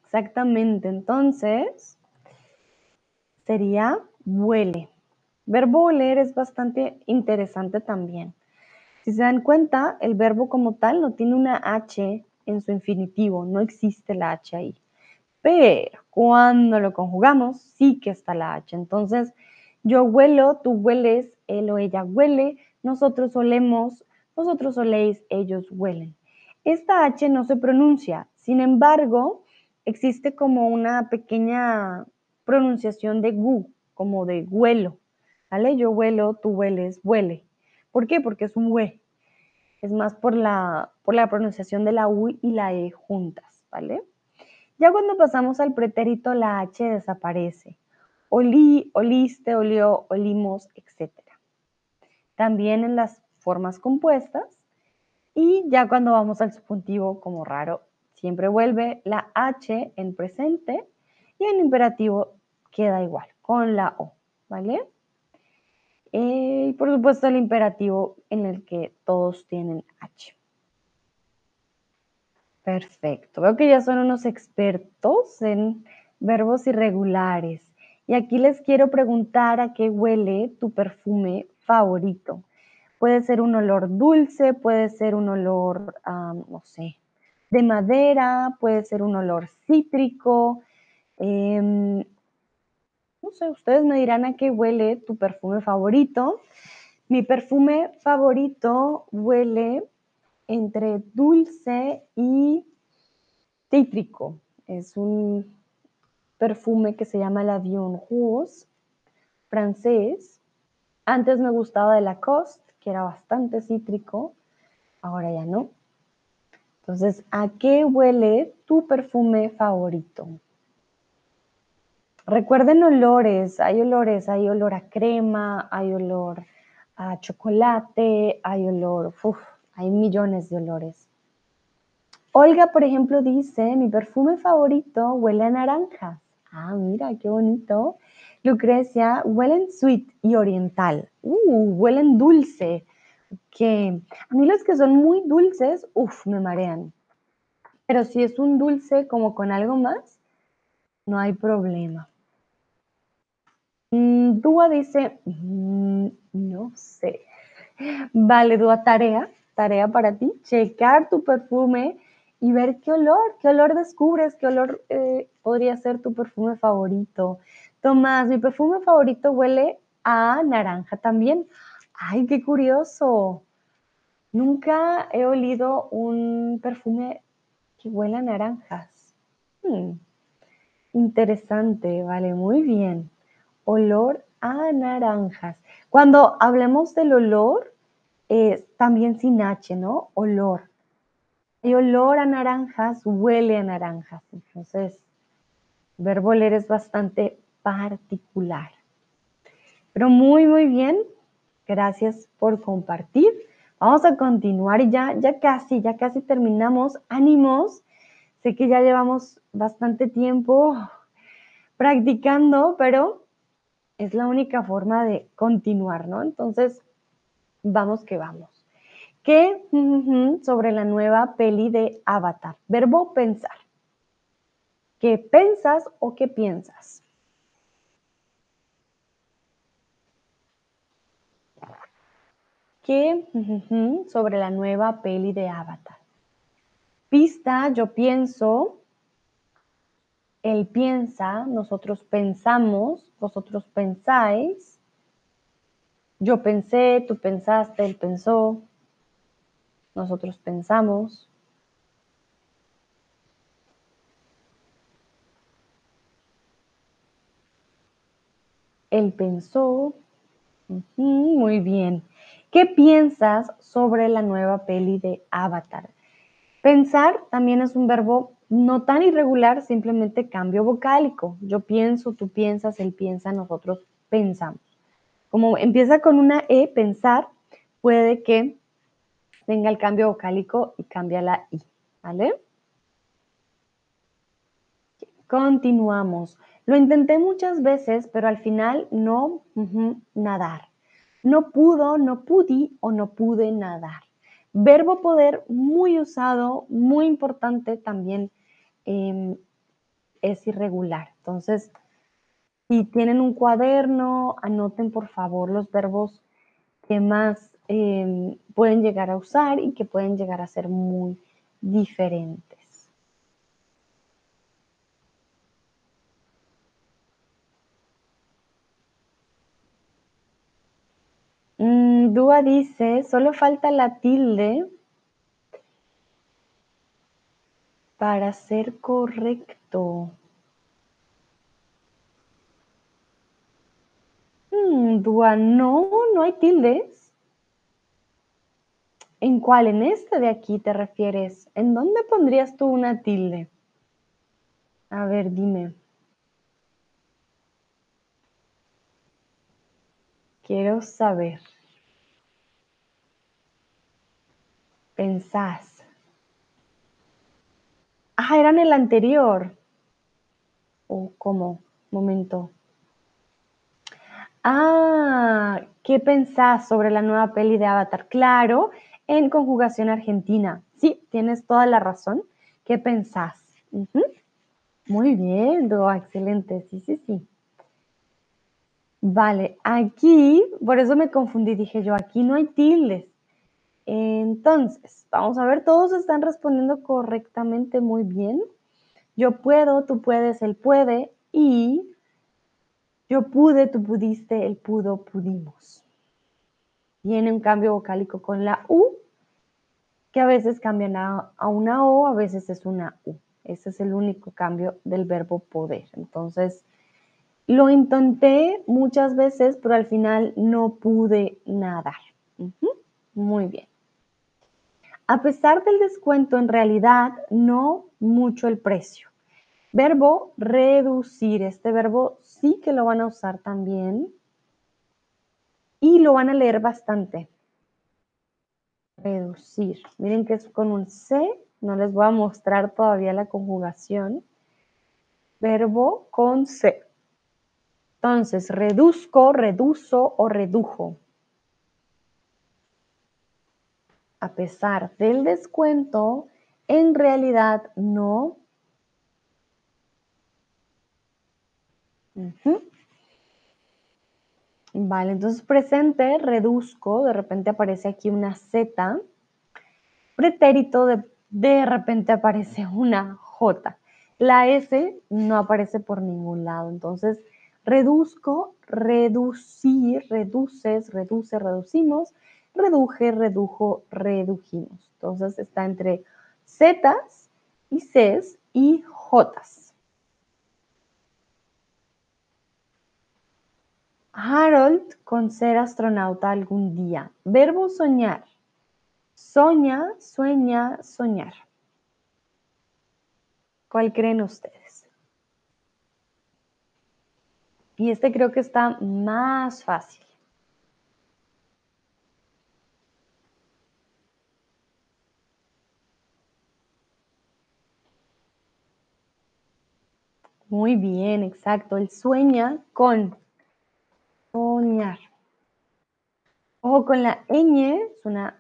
Exactamente, entonces sería huele. Verbo oler es bastante interesante también. Si se dan cuenta, el verbo como tal no tiene una H en su infinitivo, no existe la H ahí. Pero cuando lo conjugamos, sí que está la H. Entonces, yo huelo, tú hueles, él o ella huele, nosotros olemos, vosotros oléis, ellos huelen. Esta H no se pronuncia, sin embargo, existe como una pequeña pronunciación de gu, como de huelo, ¿vale? Yo huelo, tú hueles, huele. ¿Por qué? Porque es un hue. Es más por la, por la pronunciación de la U y la E juntas, ¿vale? Ya cuando pasamos al pretérito, la H desaparece. Olí, oliste, olió, olimos, etc. También en las formas compuestas. Y ya cuando vamos al subjuntivo, como raro, siempre vuelve la H en presente y en imperativo queda igual, con la O, ¿vale? Y por supuesto el imperativo en el que todos tienen H. Perfecto. Veo que ya son unos expertos en verbos irregulares. Y aquí les quiero preguntar a qué huele tu perfume favorito. Puede ser un olor dulce, puede ser un olor, no sé, de madera, puede ser un olor cítrico, em, no sé, ustedes me dirán a qué huele tu perfume favorito. Mi perfume favorito huele entre dulce y cítrico. Es un perfume que se llama La Vion Rose, francés. Antes me gustaba de Lacoste, que era bastante cítrico, ahora ya no. Entonces, ¿a qué huele tu perfume favorito? Recuerden olores, hay olores, hay olor a crema, hay olor a chocolate, hay olor, uf, hay millones de olores. Olga, por ejemplo, dice, mi perfume favorito huele a naranja. Ah, mira, qué bonito. Lucrecia, huelen sweet y oriental. Uh, huelen dulce. Que a mí los que son muy dulces, uff, me marean. Pero si es un dulce como con algo más, no hay problema. Mm, Dúa dice, mm, no sé. Vale, Dúa, tarea, tarea para ti, checar tu perfume y ver qué olor, qué olor descubres, qué olor eh, podría ser tu perfume favorito. Tomás, mi perfume favorito huele a naranja también. Ay, qué curioso. Nunca he olido un perfume que huele a naranjas. Hmm, interesante, vale, muy bien. Olor a naranjas. Cuando hablemos del olor, es también sin H, ¿no? Olor. El olor a naranjas huele a naranjas. Entonces, verbo oler es bastante particular. Pero muy, muy bien. Gracias por compartir. Vamos a continuar y ya, ya casi, ya casi terminamos. Ánimos. Sé que ya llevamos bastante tiempo practicando, pero es la única forma de continuar, ¿no? Entonces, vamos que vamos. ¿Qué sobre la nueva peli de Avatar? Verbo pensar. ¿Qué pensas o qué piensas? ¿Qué sobre la nueva peli de Avatar? Pista, yo pienso, él piensa, nosotros pensamos, vosotros pensáis, yo pensé, tú pensaste, él pensó, nosotros pensamos. Él pensó. Muy bien. ¿Qué piensas sobre la nueva peli de Avatar? Pensar también es un verbo no tan irregular, simplemente cambio vocálico. Yo pienso, tú piensas, él piensa, nosotros pensamos. Como empieza con una E, pensar, puede que tenga el cambio vocálico y cambia la I, ¿vale? Continuamos. Lo intenté muchas veces, pero al final no nadar. No pudo, no pude o no pude nadar. Verbo poder muy usado, muy importante también em, es irregular. Entonces, si tienen un cuaderno, anoten por favor los verbos que más Em, pueden llegar a usar y que pueden llegar a ser muy diferentes. Mm, Dúa dice, solo falta la tilde para ser correcto. Mm, Dúa, no, no hay tildes. ¿En cuál? ¿En este de aquí te refieres? ¿En dónde pondrías tú una tilde? A ver, dime. Quiero saber. Pensás. Ah, era en el anterior. ¿O cómo? Momento. Ah, ¿qué pensás sobre la nueva peli de Avatar? Claro, en conjugación argentina. Sí, tienes toda la razón. ¿Qué pensás? Muy bien, Doa, excelente. Sí, sí, sí. Vale, aquí, por eso me confundí, dije yo, aquí no hay tildes. Entonces, vamos a ver, todos están respondiendo correctamente muy bien. Yo puedo, tú puedes, él puede y yo pude, tú pudiste, él pudo, pudimos. Viene un cambio vocálico con la U, que a veces cambian a, una O, a veces es una U. Ese es el único cambio del verbo poder. Entonces, lo intenté muchas veces, pero al final no pude nadar. Muy bien. A pesar del descuento, en realidad no mucho el precio. Verbo reducir. Este verbo sí que lo van a usar también. Y lo van a leer bastante. Reducir. Miren que es con un C. No les voy a mostrar todavía la conjugación. Verbo con C. Entonces, reduzco, reduzo o redujo. A pesar del descuento, en realidad no Vale, entonces presente, reduzco, de repente aparece aquí una Z. Pretérito, de, de repente aparece una J. La S no aparece por ningún lado. Entonces, reduzco, reducir, reduces, reduce, reducimos, reduje, redujo, redujimos. Entonces, está entre Zetas y Cs y Jotas. Harold con ser astronauta algún día. Verbo soñar. Soña, sueña, soñar. ¿Cuál creen ustedes? Y este creo que está más fácil. Muy bien, exacto. El sueña con Soñar. Ojo con la ñ, es una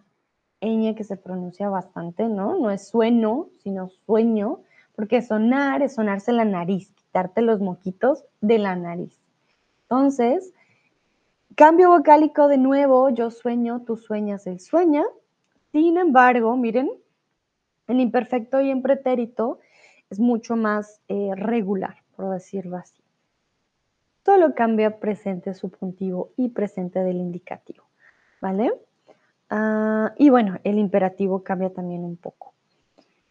ñ que se pronuncia bastante, ¿no? No es sueno, sino sueño, porque sonar es sonarse la nariz, quitarte los moquitos de la nariz. Entonces, cambio vocálico de nuevo, yo sueño, tú sueñas, él sueña. Sin embargo, miren, el imperfecto y en pretérito es mucho más eh, regular, por decirlo así solo cambia presente subjuntivo y presente del indicativo, ¿vale? Ah, y bueno, el imperativo cambia también un poco.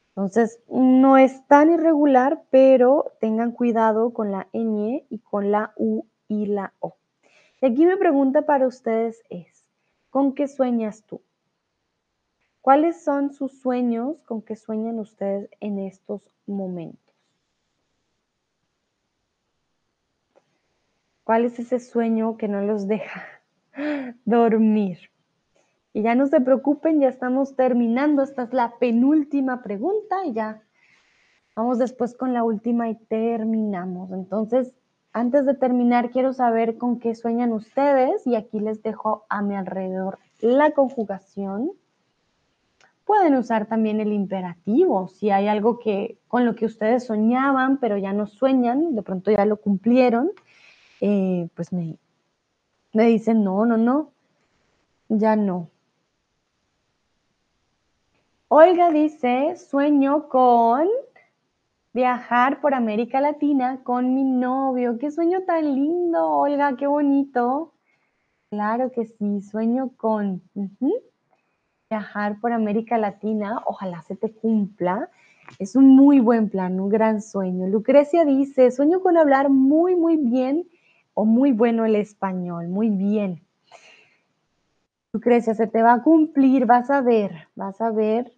Entonces, no es tan irregular, pero tengan cuidado con la ñ y con la u y la o. Y aquí mi pregunta para ustedes es, ¿con qué sueñas tú? ¿Cuáles son sus sueños con qué sueñan ustedes en estos momentos? ¿Cuál es ese sueño que no los deja dormir? Y ya no se preocupen, ya estamos terminando. Esta es la penúltima pregunta y ya vamos después con la última y terminamos. Entonces, antes de terminar, quiero saber con qué sueñan ustedes y aquí les dejo a mi alrededor la conjugación. Pueden usar también el imperativo, si hay algo que con lo que ustedes soñaban, pero ya no sueñan, de pronto ya lo cumplieron eh, pues me, me dicen, no, no, no, ya no. Olga dice, sueño con viajar por América Latina con mi novio. Qué sueño tan lindo, Olga, qué bonito. Claro que sí, sueño con viajar por América Latina. Ojalá se te cumpla. Es un muy buen plan, un gran sueño. Lucrecia dice, sueño con hablar muy, muy bien o muy bueno el español, muy bien. Lucrecia, se te va a cumplir, vas a ver, vas a ver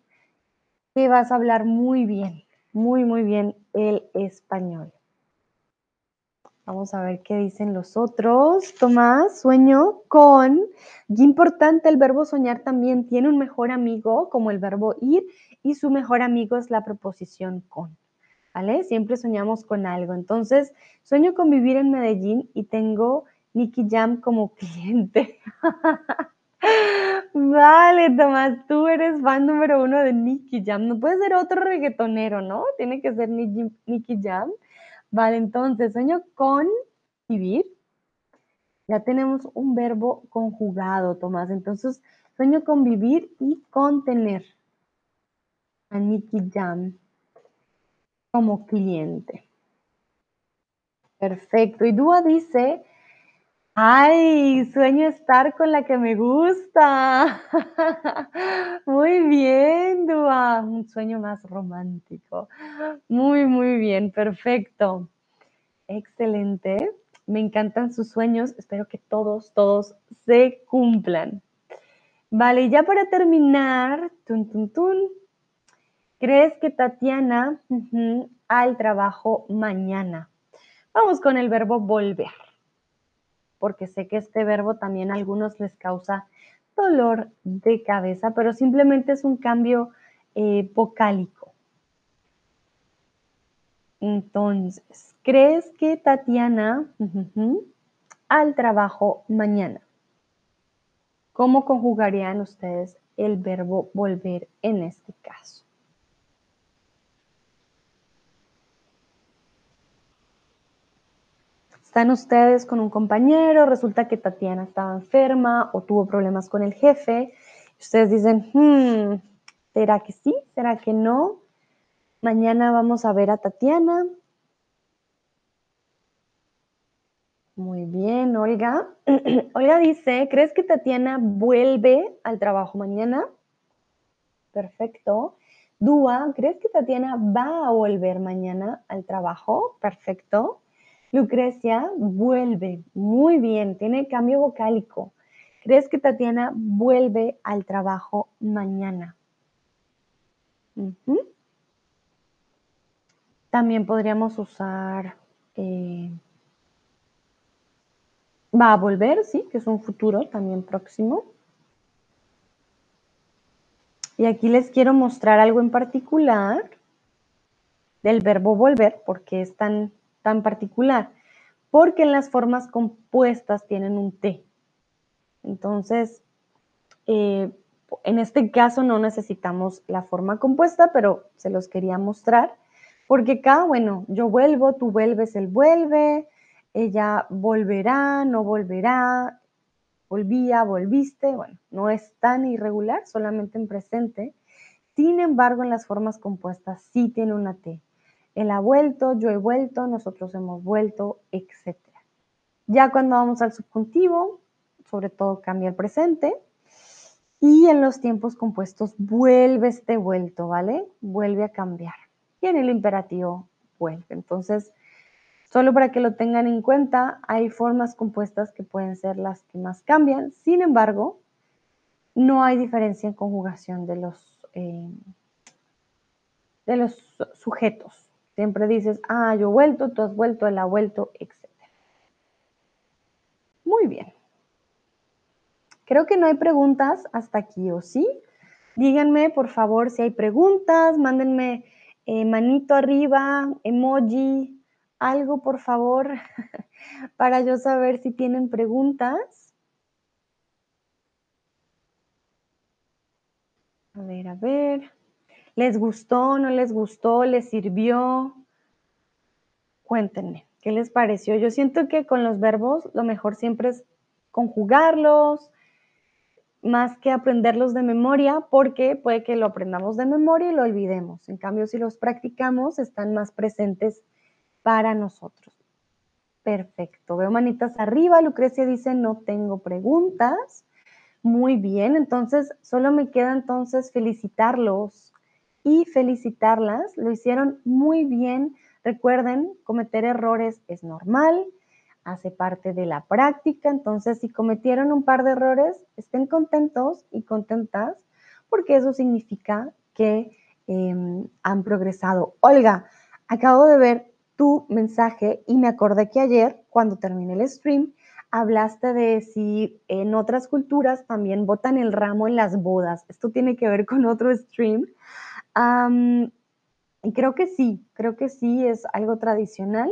que vas a hablar muy bien, muy, muy bien el español. Vamos a ver qué dicen los otros. Tomás, sueño con. Qué importante el verbo soñar también tiene un mejor amigo como el verbo ir y su mejor amigo es la preposición con. ¿vale? Siempre soñamos con algo. Entonces, sueño con vivir en Medellín y tengo Nicky Jam como cliente. vale, Tomás, tú eres fan número uno de Nicky Jam. No puede ser otro reggaetonero, ¿no? Tiene que ser Nicky, Jam. Vale, entonces, sueño con vivir. Ya tenemos un verbo conjugado, Tomás. Entonces, sueño con vivir y con tener a Nicky Jam como cliente. Perfecto. Y Dúa dice, ay, sueño estar con la que me gusta. Muy bien, Dúa. Un sueño más romántico. Muy, muy bien. Perfecto. Excelente. Me encantan sus sueños. Espero que todos, todos se cumplan. Vale, ya para terminar, tun, tun, tun, ¿crees que Tatiana al trabajo mañana? Vamos con el verbo volver, porque sé que este verbo también a algunos les causa dolor de cabeza, pero simplemente es un cambio eh, vocálico. Entonces, ¿crees que Tatiana al trabajo mañana? ¿Cómo conjugarían ustedes el verbo volver en este caso? Están ustedes con un compañero, resulta que Tatiana estaba enferma o tuvo problemas con el jefe. ustedes dicen, hmm, ¿será que sí? ¿Será que no? Mañana vamos a ver a Tatiana. Muy bien, Olga. Olga dice, ¿crees que Tatiana vuelve al trabajo mañana? Perfecto. Dúa, ¿crees que Tatiana va a volver mañana al trabajo? Perfecto. Lucrecia vuelve. Muy bien, tiene cambio vocálico. ¿Crees que Tatiana vuelve al trabajo mañana? También podríamos usar eh, va a volver, sí, que es un futuro también próximo. Y aquí les quiero mostrar algo en particular del verbo volver, porque es tan tan particular, porque en las formas compuestas tienen un T. Entonces, eh, en este caso no necesitamos la forma compuesta, pero se los quería mostrar, porque acá, bueno, yo vuelvo, tú vuelves, él vuelve, ella volverá, no volverá, volvía, volviste, bueno, no es tan irregular, solamente en presente. Sin embargo, en las formas compuestas sí tiene una T. Él ha vuelto, yo he vuelto, nosotros hemos vuelto, etc. Ya cuando vamos al subjuntivo, sobre todo cambia el presente. Y en los tiempos compuestos vuelve este vuelto, ¿vale? Vuelve a cambiar. Y en el imperativo vuelve. Entonces, solo para que lo tengan en cuenta, hay formas compuestas que pueden ser las que más cambian. Sin embargo, no hay diferencia en conjugación de los, eh, de los sujetos. Siempre dices, ah, yo he vuelto, tú has vuelto, él ha vuelto, etc. Muy bien. Creo que no hay preguntas hasta aquí, ¿o sí? Díganme, por favor, si hay preguntas, mándenme eh, manito arriba, emoji, algo, por favor, para yo saber si tienen preguntas. A ver, a ver. ¿Les gustó? ¿No les gustó? ¿Les sirvió? Cuéntenme, ¿qué les pareció? Yo siento que con los verbos lo mejor siempre es conjugarlos, más que aprenderlos de memoria, porque puede que lo aprendamos de memoria y lo olvidemos. En cambio, si los practicamos, están más presentes para nosotros. Perfecto. Veo manitas arriba. Lucrecia dice, no tengo preguntas. Muy bien, entonces solo me queda entonces felicitarlos y felicitarlas. Lo hicieron muy bien. Recuerden, cometer errores es normal, hace parte de la práctica. Entonces, si cometieron un par de errores, estén contentos y contentas porque eso significa que em, han progresado. Olga, acabo de ver tu mensaje y me acordé que ayer, cuando terminé el stream, hablaste de si en otras culturas también botan el ramo en las bodas. Esto tiene que ver con otro stream. Y creo que sí, creo que sí es algo tradicional,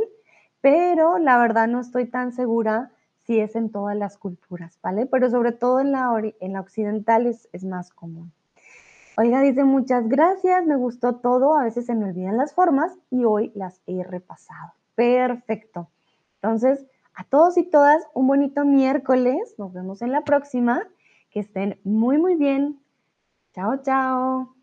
pero la verdad no estoy tan segura si es en todas las culturas, ¿vale? Pero sobre todo en la, en la occidental es, es más común. Oiga, dice muchas gracias, me gustó todo, a veces se me olvidan las formas y hoy las he repasado. Perfecto. Entonces, a todos y todas, un bonito miércoles, nos vemos en la próxima, que estén muy, muy bien. Chao, chao.